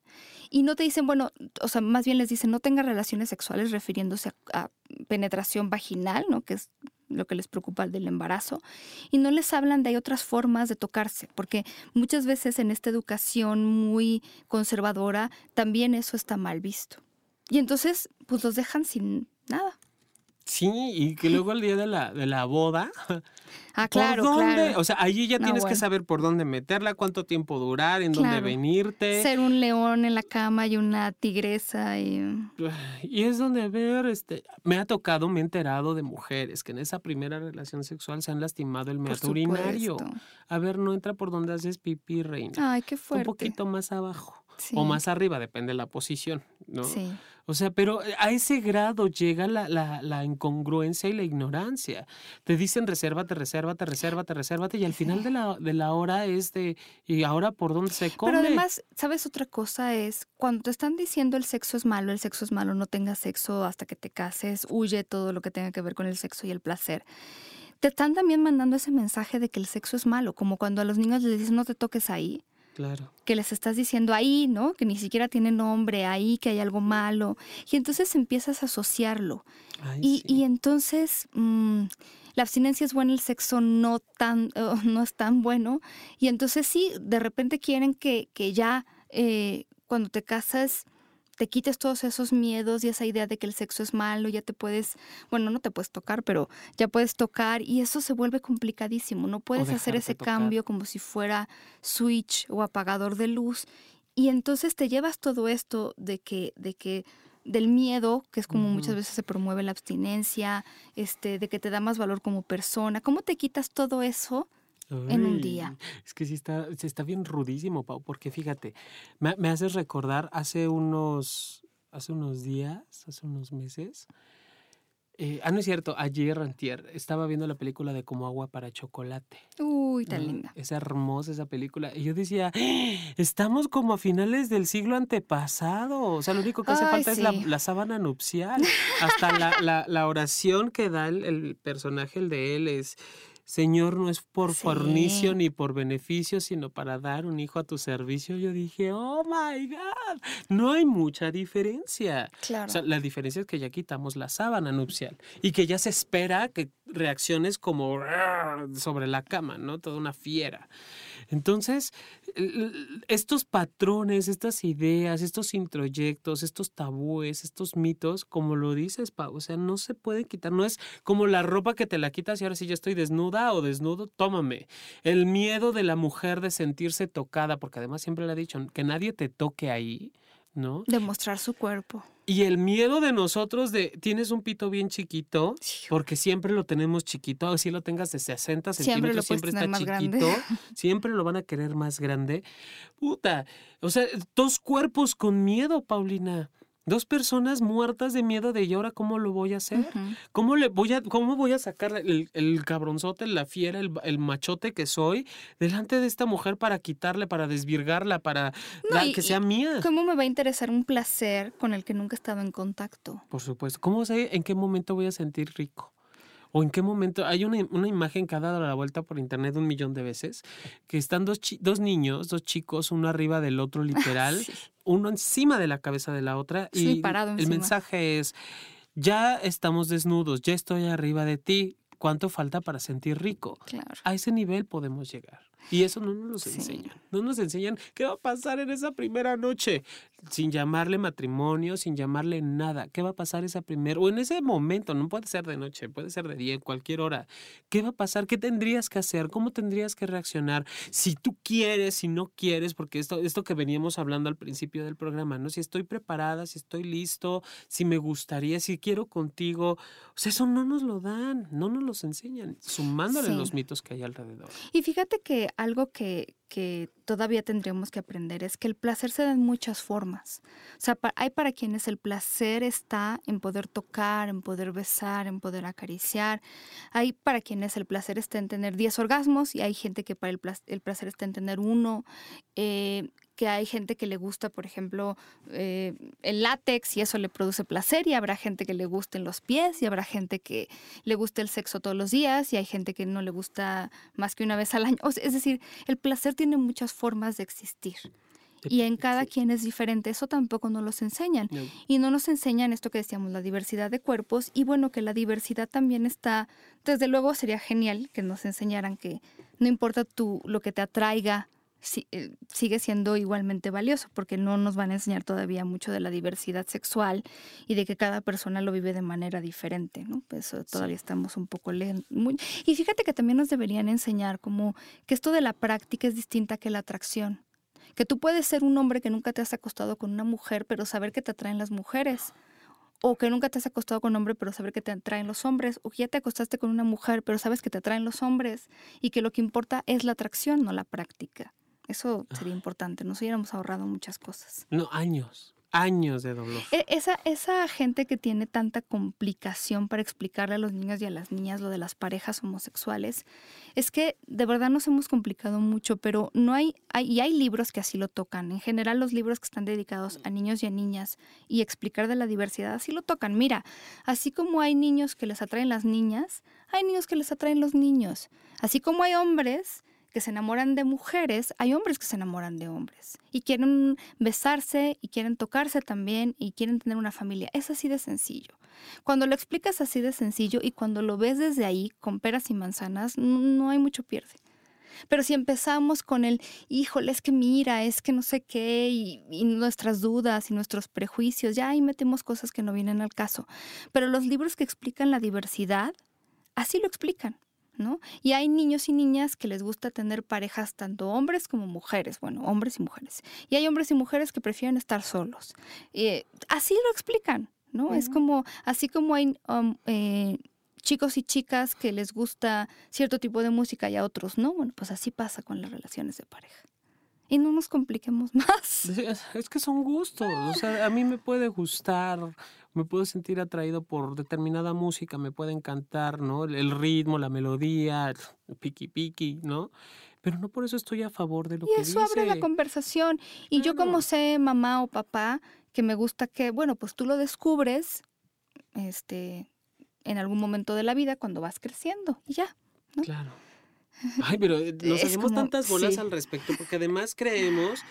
y no te dicen, bueno, o sea, más bien les dicen no tenga relaciones sexuales refiriéndose a, penetración vaginal, ¿no? Que es lo que les preocupa del embarazo, y no les hablan de hay otras formas de tocarse, porque muchas veces en esta educación muy conservadora también eso está mal visto. Y entonces, pues los dejan sin nada. Sí, y que luego el día de la, de la boda. (laughs) Ah, claro, ¿por dónde? claro. O sea, allí ya No, tienes que saber por dónde meterla, cuánto tiempo durar, en dónde venirte. Ser un león en la cama y una tigresa y... Y es donde ver, este, me ha tocado, me he enterado de mujeres que en esa primera relación sexual se han lastimado el meato urinario. A ver, no entra por donde haces pipí, reina. Ay, qué Un fuerte. poquito más abajo. Sí, O más arriba, depende de la posición, ¿no? Sí. O sea, pero eh, a ese grado llega la, la, la incongruencia y la ignorancia. Te dicen resérvate, resérvate, resérvate, resérvate, y al final de la, de la hora es de, ¿y ahora por dónde se come? Pero además, ¿sabes otra cosa? Es cuando te están diciendo el sexo es malo, el sexo es malo, no tengas sexo hasta que te cases, huye todo lo que tenga que ver con el sexo y el placer. Te están también mandando ese mensaje de que el sexo es malo, como cuando a los niños les dicen no te toques ahí, Claro. que les estás diciendo ahí, ¿no? Que ni siquiera tiene nombre, ahí, que hay algo malo. Y entonces empiezas a asociarlo. Ay, Y, sí. y entonces mm, la abstinencia es buena, el sexo no, tan, eh, no es tan bueno. Y entonces sí, de repente quieren que, que ya eh, cuando te casas te quites todos esos miedos y esa idea de que el sexo es malo, ya te puedes, bueno, no te puedes tocar, pero ya puedes tocar y eso se vuelve complicadísimo. No puedes hacer ese tocar. cambio como si fuera switch o apagador de luz. Y entonces te llevas todo esto de que, de que del miedo, que es como muchas veces se promueve la abstinencia, este, de que te da más valor como persona. ¿Cómo te quitas todo eso? En un día. Es que sí está, sí está bien rudísimo, Pau, porque fíjate, me, me haces recordar hace unos, hace unos días, hace unos meses. eh, ah, no es cierto, ayer, antier, estaba viendo la película de Como agua para chocolate. Uy, tan ¿no? linda. Es hermosa esa película. Y yo decía, "¡Ah! estamos como a finales del siglo antepasado. O sea, lo único que hace Ay, falta es la, la sábana nupcial. Hasta la, (laughs) la- la oración que da el, el personaje, el de él, es, Señor, no es por Sí. fornicio ni por beneficio, sino para dar un hijo a tu servicio. Yo dije, oh my God, no hay mucha diferencia. Claro. O sea, la diferencia es que ya quitamos la sábana nupcial y que ya se espera que reacciones como sobre la cama, ¿no? Toda una fiera. Entonces, estos patrones, estas ideas, estos introyectos, estos tabúes, estos mitos, como lo dices, Pau, o sea, no se pueden quitar. No es como la ropa que te la quitas y ahora sí ya estoy desnuda o desnudo, tómame. El miedo de la mujer de sentirse tocada, porque además siempre le ha dicho que nadie te toque ahí, ¿no? Demostrar su cuerpo. Y el miedo de nosotros de tienes un pito bien chiquito, porque siempre lo tenemos chiquito, así lo tengas de 60 Siempre lo centímetros, siempre tener está más grande. chiquito, (laughs) siempre lo van a querer más grande. Puta, o sea, dos cuerpos con miedo, Paulina. Dos personas muertas de miedo de ¿y ahora cómo lo voy a hacer? Ujú. ¿Cómo le voy a, cómo voy a sacar el, el cabronzote, la fiera, el, el machote que soy delante de esta mujer para quitarle, para desvirgarla, para No, dar- y- que sea y mía? ¿Cómo me va a interesar un placer con el que nunca he estado en contacto? Por supuesto. ¿Cómo sé en qué momento voy a sentir rico? ¿O en qué momento? Hay una, una imagen que ha dado la vuelta por internet un millón de veces, que están dos, chi- dos niños, dos chicos, uno arriba del otro (laughs) literal, Sí. uno encima de la cabeza de la otra. Sí, y parado el encima. mensaje es, ya estamos desnudos, ya estoy arriba de ti, ¿cuánto falta para sentir rico? Claro. A ese nivel podemos llegar. Y eso no nos Sí. enseñan. No nos enseñan qué va a pasar en esa primera noche, sin llamarle matrimonio, sin llamarle nada. ¿Qué va a pasar esa primera, o en ese momento, no puede ser de noche, puede ser de día, en cualquier hora. ¿Qué va a pasar? ¿Qué tendrías que hacer? ¿Cómo tendrías que reaccionar? Si tú quieres, si no quieres, porque esto, esto que veníamos hablando al principio del programa, ¿no? Si estoy preparada, si estoy listo, si me gustaría, si quiero contigo. O sea, eso no nos lo dan, no nos los enseñan, sumándole Sí. los mitos que hay alrededor. Y fíjate que algo que, que todavía tendríamos que aprender es que el placer se da en muchas formas. O sea, hay para quienes el placer está en poder tocar, en poder besar, en poder acariciar. Hay para quienes el placer está en tener 10 orgasmos y hay gente que para el, plas- el placer está en tener uno. eh, que hay gente que le gusta, por ejemplo, eh, el látex y eso le produce placer y habrá gente que le gusten los pies y habrá gente que le gusta el sexo todos los días y hay gente que no le gusta más que una vez al año. O sea, es decir, el placer tiene muchas formas de existir. y en cada quien es diferente. Eso tampoco nos los enseñan. Y no nos enseñan esto que decíamos, la diversidad de cuerpos. Y bueno, que la diversidad también está, desde luego sería genial que nos enseñaran que no importa tú lo que te atraiga eh, sigue siendo igualmente valioso porque no nos van a enseñar todavía mucho de la diversidad sexual y de que cada persona lo vive de manera diferente, ¿no? Pues todavía estamos un poco lejos. Y fíjate que también nos deberían enseñar como que esto de la práctica es distinta que la atracción. Que tú puedes ser un hombre que nunca te has acostado con una mujer, pero saber que te atraen las mujeres o que nunca te has acostado con un hombre, pero saber que te atraen los hombres, o que ya te acostaste con una mujer, pero sabes que te atraen los hombres, y que lo que importa es la atracción, no la práctica. Eso sería importante, nos hubiéramos ahorrado muchas cosas. No, años, años de dolor. E, esa, esa gente que tiene tanta complicación para explicarle a los niños y a las niñas lo de las parejas homosexuales, es que de verdad nos hemos complicado mucho, pero no hay, hay, y hay libros que así lo tocan. En general los libros que están dedicados a niños y a niñas y explicar de la diversidad así lo tocan. Mira, así como hay niños que les atraen las niñas, hay niños que les atraen los niños. Así como hay hombres que se enamoran de mujeres, hay hombres que se enamoran de hombres y quieren besarse y quieren tocarse también y quieren tener una familia. Es así de sencillo. Cuando lo explicas así de sencillo y cuando lo ves desde ahí con peras y manzanas, no, hay mucho pierde. Pero si empezamos con el, híjole, es que mira, es que no sé qué, y, y, nuestras dudas y nuestros prejuicios, ya ahí metemos cosas que no vienen al caso. Pero los libros que explican la diversidad, así lo explican. Y hay niños y niñas que les gusta tener parejas tanto hombres como mujeres, bueno, hombres y mujeres. Y hay hombres y mujeres que prefieren estar solos. Eh, así lo explican, ¿no? Es como, así como hay um, eh, chicos y chicas que les gusta cierto tipo de música y a otros no, bueno, pues así pasa con las relaciones de pareja. Y no nos compliquemos (laughs) más. Es que son gustos, o sea, a mí me puede gustar me puedo sentir atraído por determinada música, me puede encantar, ¿no? El ritmo, la melodía, piqui piqui, ¿no? Pero no por eso estoy a favor de lo que dice. Y eso abre la conversación. Y yo como sé, mamá o papá, que me gusta que, bueno, pues tú lo descubres, este, en algún momento de la vida cuando vas creciendo y ya. Claro. Ay, pero eh, (laughs) nos hacemos tantas bolas al respecto porque además creemos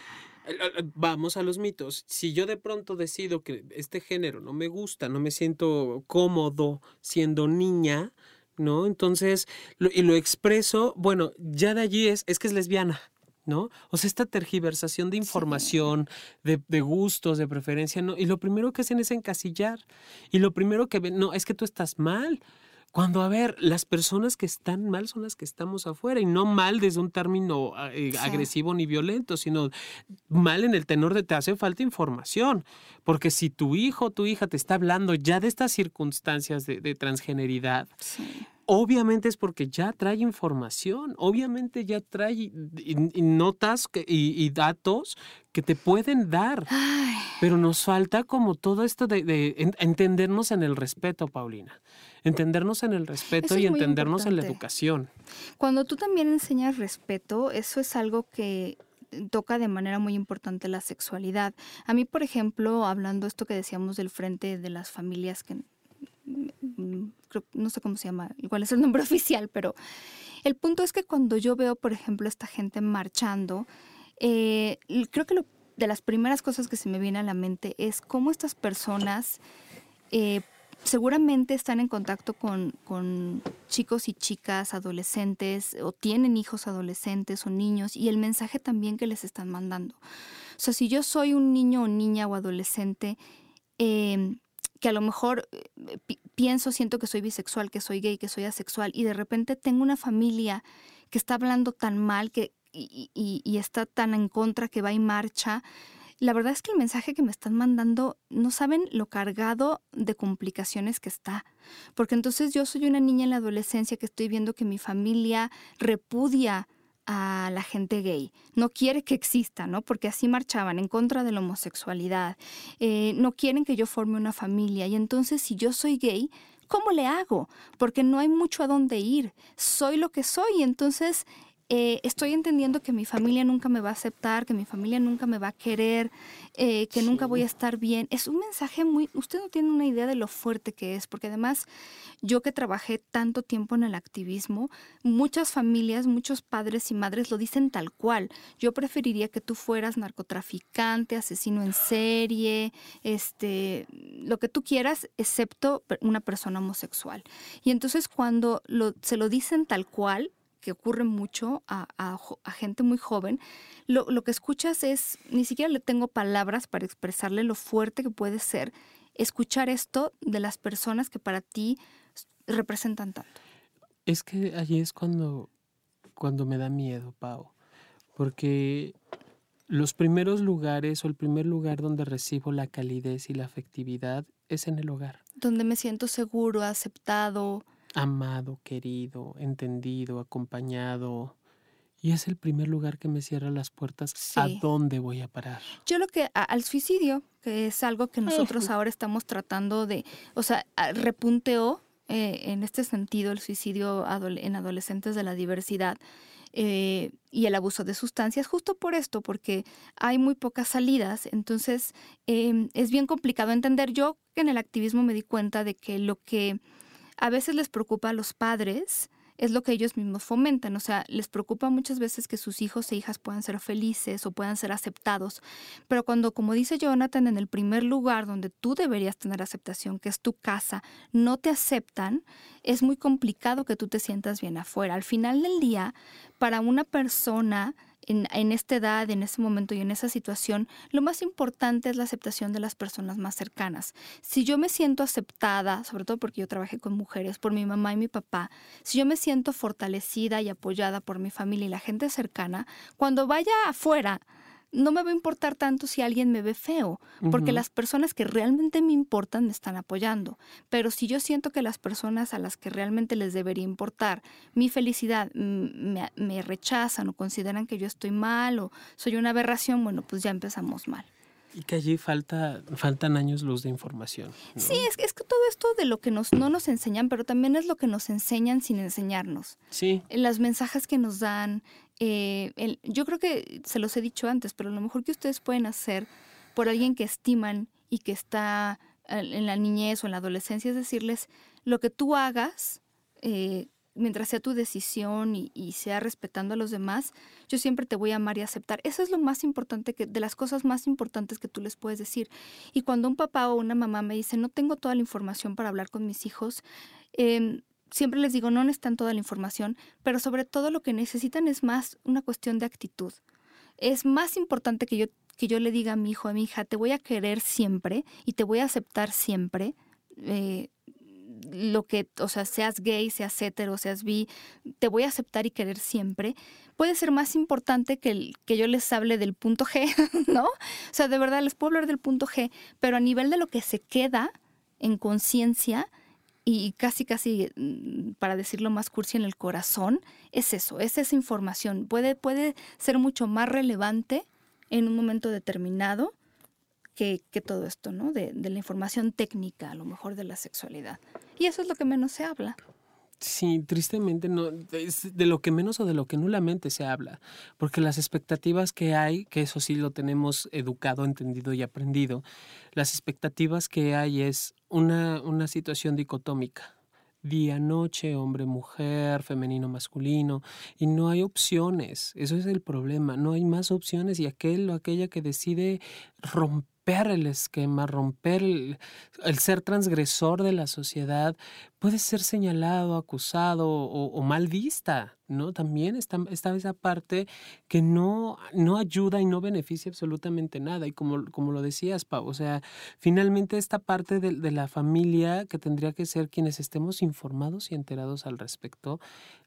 Vamos a los mitos. Si yo de pronto decido que este género no me gusta, no me siento cómodo siendo niña, ¿no? Entonces, y lo expreso, bueno, ya de allí es, es que es lesbiana. ¿no? O sea, esta tergiversación de información, de, de, gustos, de preferencia, ¿no? Y lo primero que hacen es encasillar. Y lo primero que ven, no, es que tú estás mal. Cuando, a ver, las personas que están mal son las que estamos afuera y no mal desde un término ah, eh, agresivo ni violento, sino mal en el tenor de te hace falta información. Porque si tu hijo o tu hija te está hablando ya de estas circunstancias de, de transgeneridad, obviamente es porque ya trae información, obviamente ya trae notas y, datos que te pueden dar. Pero nos falta como todo esto de entendernos en el respeto, Paulina entendernos en el respeto y entendernos en la educación. Cuando tú también enseñas respeto, eso es algo que toca de manera muy importante la sexualidad. A mí, por ejemplo, hablando esto que decíamos del frente de las familias que mm, no sé cómo se llama, igual es el nombre (laughs) oficial, pero el punto es que cuando yo veo, por ejemplo, esta gente marchando, eh, creo que lo, de las primeras cosas que se me viene a la mente es cómo estas personas eh, seguramente están en contacto con, chicos y chicas, adolescentes, o tienen hijos adolescentes o niños, y el mensaje también que les están mandando. O sea, si yo soy un niño o niña o adolescente, em, que a lo mejor eh, pienso, siento que soy bisexual, que soy gay, que soy asexual, y de repente tengo una familia que está hablando tan mal que, y, y está tan en contra que va y marcha, la verdad es que el mensaje que me están mandando no saben lo cargado de complicaciones que está. Porque entonces yo soy una niña en la adolescencia que estoy viendo que mi familia repudia a la gente gay, no quiere que exista, ¿no? Porque así marchaban en contra de la homosexualidad, eh, no quieren que yo forme una familia y entonces si yo soy gay, ¿cómo le hago? Porque no hay mucho a dónde ir, soy lo que soy, entonces eh, estoy entendiendo que mi familia nunca me va a aceptar, que mi familia nunca me va a querer, eh, que nunca voy a estar bien. Es un mensaje muy, usted no tiene una idea de lo fuerte que es, porque además yo que trabajé tanto tiempo en el activismo, muchas familias, muchos padres y madres lo dicen tal cual. Yo preferiría que tú fueras narcotraficante, asesino en serie, este, lo que tú quieras, excepto una persona homosexual. Y entonces cuando lo, se lo dicen tal cual, que ocurre mucho a, gente muy joven, lo, que escuchas es, ni siquiera le tengo palabras para expresarle lo fuerte que puede ser escuchar esto de las personas que para ti representan tanto. Es que allí es cuando, cuando me da miedo, Pau, porque los primeros lugares o el primer lugar donde recibo la calidez y la afectividad es en el hogar. Donde me siento seguro, aceptado, amado, querido, entendido, acompañado. Y es el primer lugar que me cierra las puertas a dónde voy a parar. Yo lo que al suicidio, que es algo que nosotros ahora estamos tratando de, o sea, repunteó eh, en este sentido el suicidio en adolescentes de la diversidad. Eh, y el abuso de sustancias, justo por esto, porque hay muy pocas salidas. Entonces, em, es bien complicado entender. Yo en el activismo me di cuenta de que lo que a veces les preocupa a los padres, es lo que ellos mismos fomentan. O sea, les preocupa muchas veces que sus hijos e hijas puedan ser felices o puedan ser aceptados. Pero cuando, como dice Jonathan, en el primer lugar donde tú deberías tener aceptación, que es tu casa, no te aceptan, es muy complicado que tú te sientas bien afuera. Al final del día, para una persona en, esta edad, en ese momento y en esa situación, lo más importante es la aceptación de las personas más cercanas. Si yo me siento aceptada, sobre todo porque yo trabajé con mujeres, por mi mamá y mi papá, si yo me siento fortalecida y apoyada por mi familia y la gente cercana, cuando vaya afuera, no me va a importar tanto si alguien me ve feo, porque las personas que realmente me importan me están apoyando. Pero si yo siento que las personas a las que realmente les debería importar mi felicidad me, me rechazan o consideran que yo estoy mal o soy una aberración, bueno, pues ya empezamos mal. Y que allí falta, faltan años luz de información. Sí, es, es que todo esto de lo que nos, no nos enseñan, pero también es lo que nos enseñan sin enseñarnos. Sí. Las mensajes que nos dan. Eh, yo creo que se los he dicho antes, pero lo mejor que ustedes pueden hacer por alguien que estiman y que está en la niñez o en la adolescencia es decirles lo que tú hagas. Eh, mientras sea tu decisión y, sea respetando a los demás, yo siempre te voy a amar y aceptar. Eso es lo más importante, que, de las cosas más importantes que tú les puedes decir. Y cuando un papá o una mamá me dice, no tengo toda la información para hablar con mis hijos, em, siempre les digo, no necesitan toda la información, pero sobre todo lo que necesitan es más una cuestión de actitud. Es más importante que yo, que yo le diga a mi hijo, a mi hija, te voy a querer siempre y te voy a aceptar siempre. Eh, lo que, o sea, seas gay, seas hetero, seas bi, te voy a aceptar y querer siempre, puede ser más importante que, el, que yo les hable del punto G, (laughs) ¿no? O sea, de verdad les puedo hablar del punto G, pero a nivel de lo que se queda en conciencia y casi, casi, mm, para decirlo más cursi, en el corazón, es eso, es esa información. Puede, puede ser mucho más relevante en un momento determinado que, todo esto, ¿no? De, de, la información técnica, a lo mejor de la sexualidad. Y eso es lo que menos se habla. Sí, tristemente no, es de lo que menos o de lo que nulamente se habla, porque las expectativas que hay, que eso sí lo tenemos educado, entendido y aprendido, las expectativas que hay es una, una situación dicotómica, día, noche, hombre, mujer, femenino, masculino, y no hay opciones. Eso es el problema. No hay más opciones y aquel o aquella que decide romper el esquema, romper el, ser transgresor de la sociedad, puede ser señalado, acusado o, mal vista, ¿no? También está, está, esa parte que no, no ayuda y no beneficia absolutamente nada. Y como, como lo decías, Pau, o sea, finalmente esta parte de la familia que tendría que ser quienes estemos informados y enterados al respecto,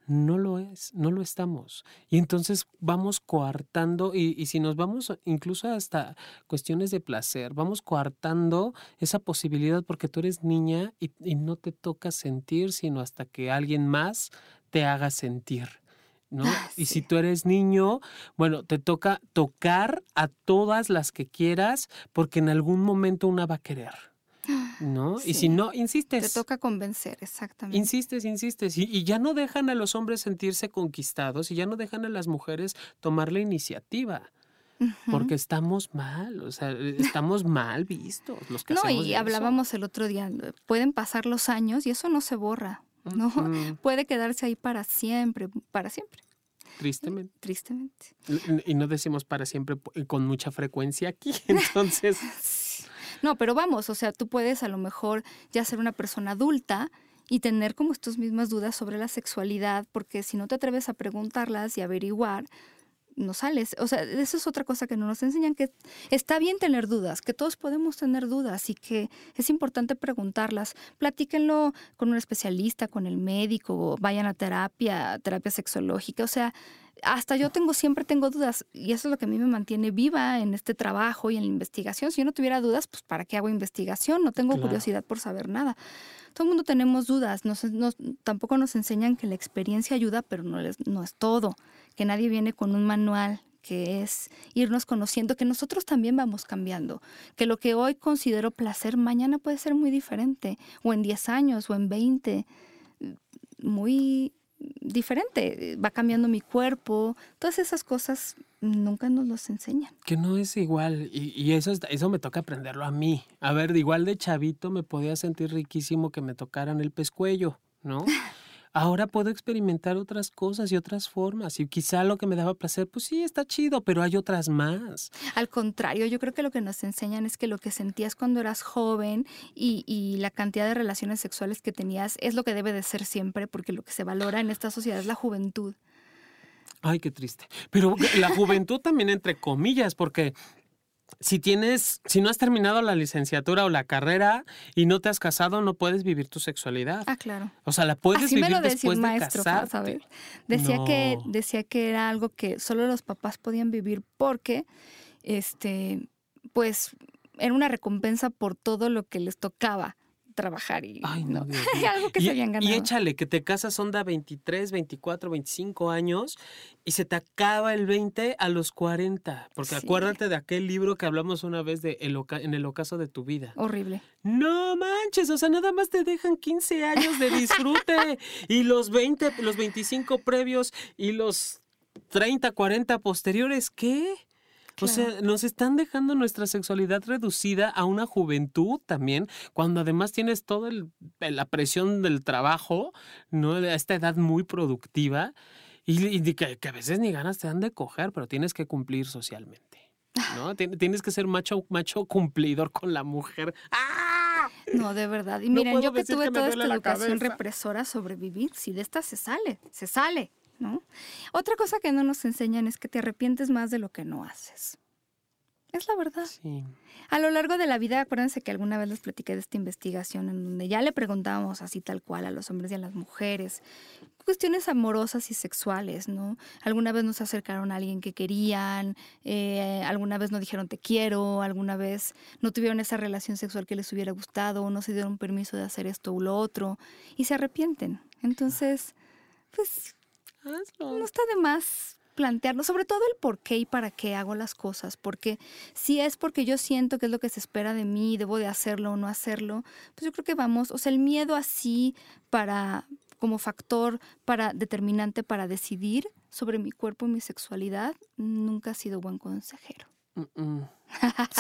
no lo es, no lo estamos. Y entonces vamos coartando, y, si nos vamos incluso hasta cuestiones de placer, vamos coartando esa posibilidad porque tú eres niña y, no te toca sentir, sino hasta que alguien más te haga sentir. ¿no? Ah, y si tú eres niño, bueno, te toca tocar a todas las que quieras porque en algún momento una va a querer. ¿No? Y si no, Te insistes. toca convencer, exactamente. Insistes, insistes. Y, y ya no dejan a los hombres sentirse conquistados y ya no dejan a las mujeres tomar la iniciativa. Porque estamos mal, o sea, eh, estamos mal vistos los que No, hacemos y eso. hablábamos el otro día, pueden pasar los años y eso no se borra, ¿no? (laughs) Puede quedarse ahí para siempre, para siempre, Tristemente. tristemente. Y no decimos para siempre con mucha frecuencia aquí. (laughs) Entonces, (laughs) No, pero vamos, o sea, tú puedes a lo mejor ya ser una persona adulta y tener como estas mismas dudas sobre la sexualidad, porque si no te atreves a preguntarlas y averiguar, no sales. O sea, eso es otra cosa que no nos enseñan, que está bien tener dudas, que todos podemos tener dudas y que es importante preguntarlas. Platíquenlo con un especialista, con el médico, o vayan a terapia, terapia sexológica. O sea, hasta yo tengo, siempre tengo dudas y eso es lo que a mí me mantiene viva en este trabajo y en la investigación. Si yo no tuviera dudas, pues ¿para qué hago investigación? No tengo Claro. curiosidad por saber nada. Todo el mundo tenemos dudas, nos- nos- tampoco nos enseñan que la experiencia ayuda, pero no es, no es todo, que nadie viene con un manual que es irnos conociendo, que nosotros también vamos cambiando, que lo que hoy considero placer, mañana puede ser muy diferente, o en 10 años, o en 20, muy diferente, va cambiando mi cuerpo, todas esas cosas nunca nos los enseñan. que no es igual. Y, y eso, es- eso me toca aprenderlo a mí. A ver, igual de chavito me podía sentir riquísimo que me tocaran el pescuello, ¿no? (laughs) Ahora puedo experimentar otras cosas y otras formas. Y quizá lo que me daba placer, pues sí, está chido, pero hay otras más. Al contrario, yo creo que lo que nos enseñan es que lo que sentías cuando eras joven y, y la cantidad de relaciones sexuales que tenías es lo que debe de ser siempre, porque lo que se valora en esta sociedad es la juventud. Ay, qué triste. Pero la juventud también entre comillas, porque si tienes, si no has terminado la licenciatura o la carrera y no te has casado, no puedes vivir tu sexualidad. Ah, claro. O sea, la puedes Así vivir me lo decía después un de maestro, casarte. ¿sabes? Decía que decía que era algo que solo los papás podían vivir porque este pues era una recompensa por todo lo que les tocaba trabajar y Ay, no, no, Dios (laughs) mío. algo que y, se habían y ganado. échale, que te casas onda 23, 24, 25 años y se te acaba el 20 a los 40. Porque Sí. acuérdate de aquel libro que hablamos una vez de el en el ocaso de tu vida. Horrible. No manches, o sea, nada más te dejan 15 años de disfrute (laughs) y los 20, los 25 previos y los 30, 40 posteriores, ¿qué? O sea, nos están dejando nuestra sexualidad reducida a una juventud también, cuando además tienes toda la presión del trabajo, ¿no? A esta edad muy productiva y, que, que a veces ni ganas te dan de coger, pero tienes que cumplir socialmente, ¿no? (laughs) Tien- Tienes que ser macho, macho cumplidor con la mujer. ¡Ah! No, de verdad. Y miren, yo que tuve que toda esta educación cabeza. represora sobre vivir, si de esta se sale, se sale, ¿no? Otra cosa que no nos enseñan es que te arrepientes más de lo que no haces. Es la verdad. Sí. A lo largo de la vida, acuérdense que alguna vez les platiqué de esta investigación en donde ya le preguntábamos así tal cual a los hombres y a las mujeres cuestiones amorosas y sexuales, ¿no? Alguna vez nos acercaron a alguien que querían, eh, alguna vez nos dijeron te quiero, alguna vez no tuvieron esa relación sexual que les hubiera gustado, o no se dieron permiso de hacer esto o lo otro y se arrepienten. Entonces, pues Hazlo. no está de más plantearnos, sobre todo el por qué y para qué hago las cosas, porque si es porque yo siento que es lo que se espera de mí, debo de hacerlo o no hacerlo, pues yo creo que vamos, o sea, el miedo así para como factor para determinante para decidir sobre mi cuerpo y mi sexualidad nunca ha sido buen consejero. Mm, mm.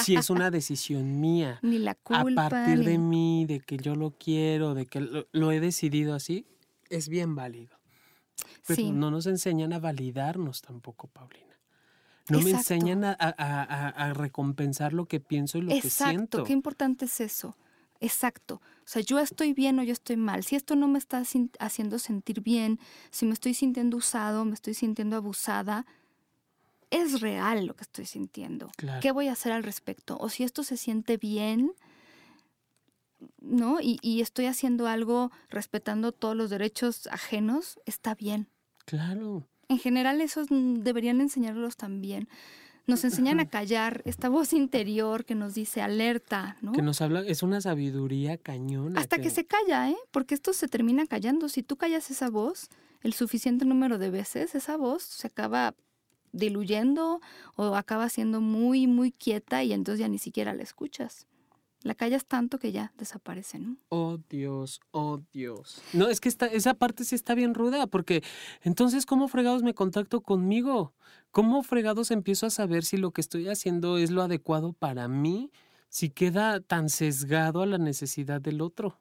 Si es una decisión mía, Ni la a culpa. partir ni- de mí, de que yo lo quiero, de que lo, lo he decidido así, es bien válido. Pero Sí. no nos enseñan a validarnos tampoco, Paulina. No me Exacto. enseñan a, a- a- a- a recompensar lo que pienso y lo que Exacto, siento. qué importante es eso. Exacto. O sea, yo estoy bien o yo estoy mal. Si esto no me está haciendo sentir bien, si me estoy sintiendo usado, me estoy sintiendo abusada, es real lo que estoy sintiendo. Claro. ¿Qué voy a hacer al respecto? O si esto se siente bien, ¿no? Y, y estoy haciendo algo respetando todos los derechos ajenos, está bien. Claro. En general, esos deberían enseñarlos también. Nos enseñan a callar esta voz interior que nos dice alerta, ¿no? Que nos habla, es una sabiduría cañona. Hasta que se calla, ¿eh? Porque esto se termina callando. Si tú callas esa voz el suficiente número de veces, esa voz se acaba diluyendo o acaba siendo muy, muy quieta y entonces ya ni siquiera la escuchas. La callas tanto que ya desaparece, ¿no? Oh Dios, oh Dios. No, es que esta, esa parte sí está bien ruda, porque entonces, ¿cómo fregados me contacto conmigo? ¿Cómo fregados empiezo a saber si lo que estoy haciendo es lo adecuado para mí? Si queda tan sesgado a la necesidad del otro.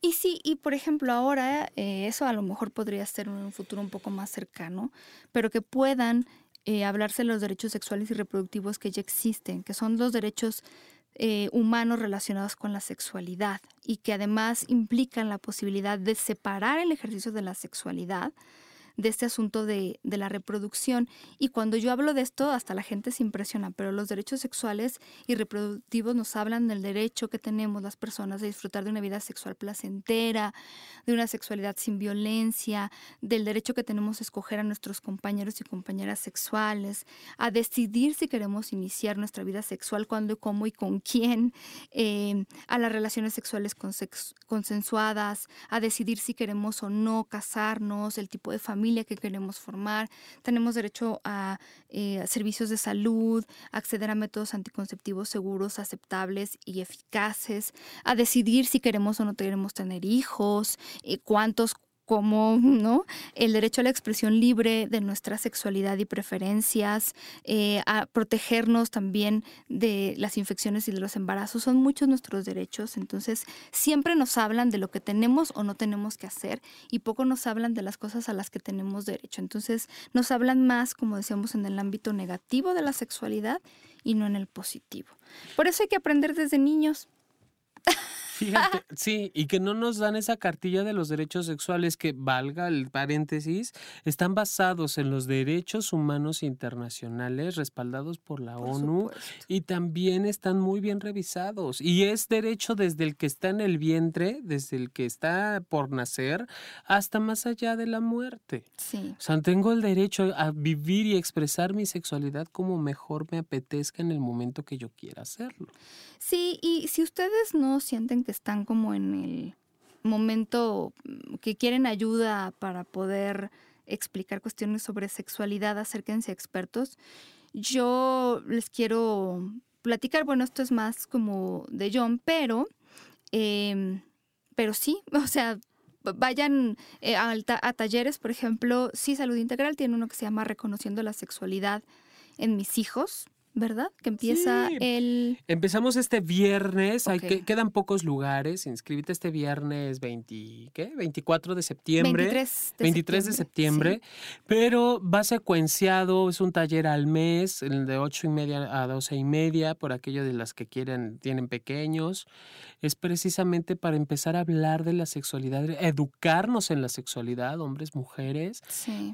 Y sí, y por ejemplo ahora, eh, eso a lo mejor podría ser en un futuro un poco más cercano, pero que puedan eh, hablarse de los derechos sexuales y reproductivos que ya existen, que son los derechos eh, humanos relacionados con la sexualidad y que además implican la posibilidad de separar el ejercicio de la sexualidad de este asunto de, de, la reproducción. Y cuando yo hablo de esto, hasta la gente se impresiona, pero los derechos sexuales y reproductivos nos hablan del derecho que tenemos las personas de disfrutar de una vida sexual placentera, de una sexualidad sin violencia, del derecho que tenemos a escoger a nuestros compañeros y compañeras sexuales, a decidir si queremos iniciar nuestra vida sexual, cuándo, cómo y con quién, eh, a las relaciones sexuales consensuadas, a decidir si queremos o no casarnos, el tipo de familia que queremos formar, tenemos derecho a, eh, servicios de salud, acceder a métodos anticonceptivos seguros, aceptables y eficaces, a decidir si queremos o no queremos tener hijos, eh, cuántos como ¿no? el derecho a la expresión libre de nuestra sexualidad y preferencias, eh, a protegernos también de las infecciones y de los embarazos. Son muchos nuestros derechos, entonces siempre nos hablan de lo que tenemos o no tenemos que hacer y poco nos hablan de las cosas a las que tenemos derecho. Entonces nos hablan más, como decíamos, en el ámbito negativo de la sexualidad y no en el positivo. Por eso hay que aprender desde niños. Fíjate, (laughs) sí, y que no nos dan esa cartilla de los derechos sexuales que, valga el paréntesis, están basados en los derechos humanos internacionales respaldados por la ONU y también están muy bien revisados. Y es derecho desde el que está en el vientre, desde el que está por nacer, hasta más allá de la muerte. Sí. O sea, tengo el derecho a vivir y expresar mi sexualidad como mejor me apetezca en el momento que yo quiera hacerlo. Sí, y si ustedes no sienten que están como en el momento mm, que quieren ayuda para poder explicar cuestiones sobre sexualidad, acérquense a expertos. Yo les quiero platicar, bueno, esto es más como de John, pero, em, pero sí, (laughs) o sea, vayan eh, a, a, talleres, por ejemplo, Sí Salud Integral tiene uno que se llama Reconociendo la Sexualidad en mis hijos. ¿Verdad? Que empieza el... Empezamos este viernes, hay que, quedan pocos lugares, inscríbete este viernes 20, ¿qué? 24 de septiembre. 23 de 23 septiembre, de septiembre, pero va secuenciado, es un taller al mes, el de 8 y media a 12 y media, por aquello de las que quieren, tienen pequeños. Es precisamente para empezar a hablar de la sexualidad, educarnos en la sexualidad, hombres, mujeres,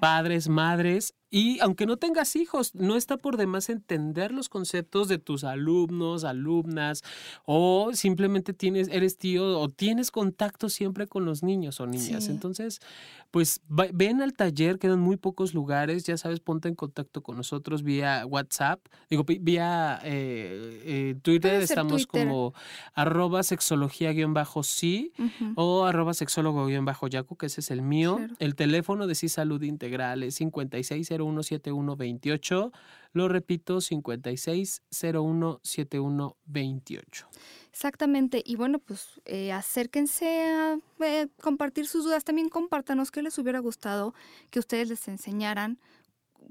padres, madres, y aunque no tengas hijos, no está por demás entender los conceptos de tus alumnos, alumnas, o simplemente tienes, eres tío o tienes contacto siempre con los niños o niñas. Sí. Entonces, pues ven al taller, quedan muy pocos lugares, ya sabes, ponte en contacto con nosotros vía WhatsApp, digo, vía eh, eh, Twitter, estamos Twitter. como arroba sexología-sí uh -huh. o arroba sexólogo-yacu, que ese es el mío. Claro. El teléfono de Sí Salud Integral es 56017128. Lo repito, 56017128. Exactamente. Y bueno, pues eh, acérquense a eh, compartir sus dudas. También compártanos qué les hubiera gustado que ustedes les enseñaran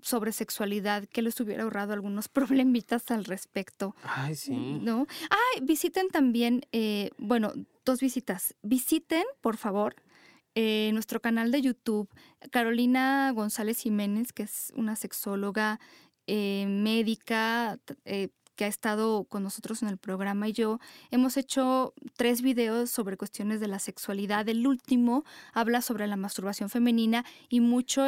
sobre sexualidad, que les hubiera ahorrado algunos (laughs) problemitas al respecto. Ay, sí. ¿No? Ay, visiten también, eh, bueno, dos visitas. Visiten, por favor, eh, nuestro canal de YouTube, Carolina González Jiménez, que es una sexóloga eh, médica, eh, que ha estado con nosotros en el programa y yo, hemos hecho tres videos sobre cuestiones de la sexualidad. El último habla sobre la masturbación femenina y mucho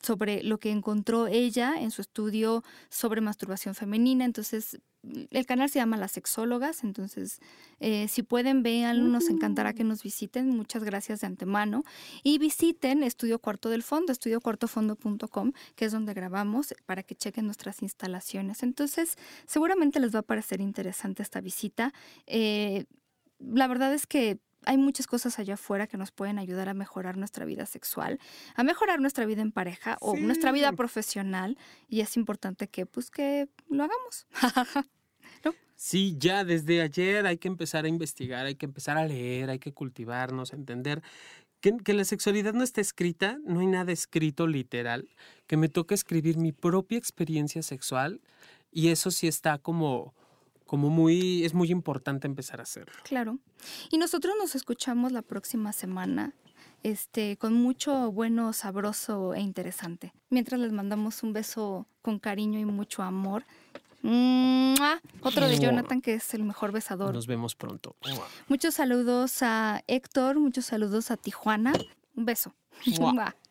sobre lo que encontró ella en su estudio sobre masturbación femenina. Entonces, el canal se llama Las Sexólogas, entonces eh, si pueden véanlo, nos encantará que nos visiten, muchas gracias de antemano y visiten Estudio Cuarto del Fondo, estudiocuartofondo.com, que es donde grabamos para que chequen nuestras instalaciones. Entonces seguramente les va a parecer interesante esta visita. Eh, la verdad es que hay muchas cosas allá afuera que nos pueden ayudar a mejorar nuestra vida sexual, a mejorar nuestra vida en pareja o Sí. nuestra vida profesional y es importante que pues que lo hagamos. (laughs) ¿no? Sí, ya desde ayer hay que empezar a investigar, hay que empezar a leer, hay que cultivarnos, entender que, que, la sexualidad no está escrita, no hay nada escrito literal, que me toca escribir mi propia experiencia sexual y eso sí está como, como muy, es muy importante empezar a hacerlo. Claro. Y nosotros nos escuchamos la próxima semana. Este, con mucho bueno, sabroso e interesante. Mientras les mandamos un beso con cariño y mucho amor. Otro de Jonathan, que es el mejor besador. Nos vemos pronto. Muchos saludos a Héctor, muchos saludos a Tijuana. Un beso. (laughs)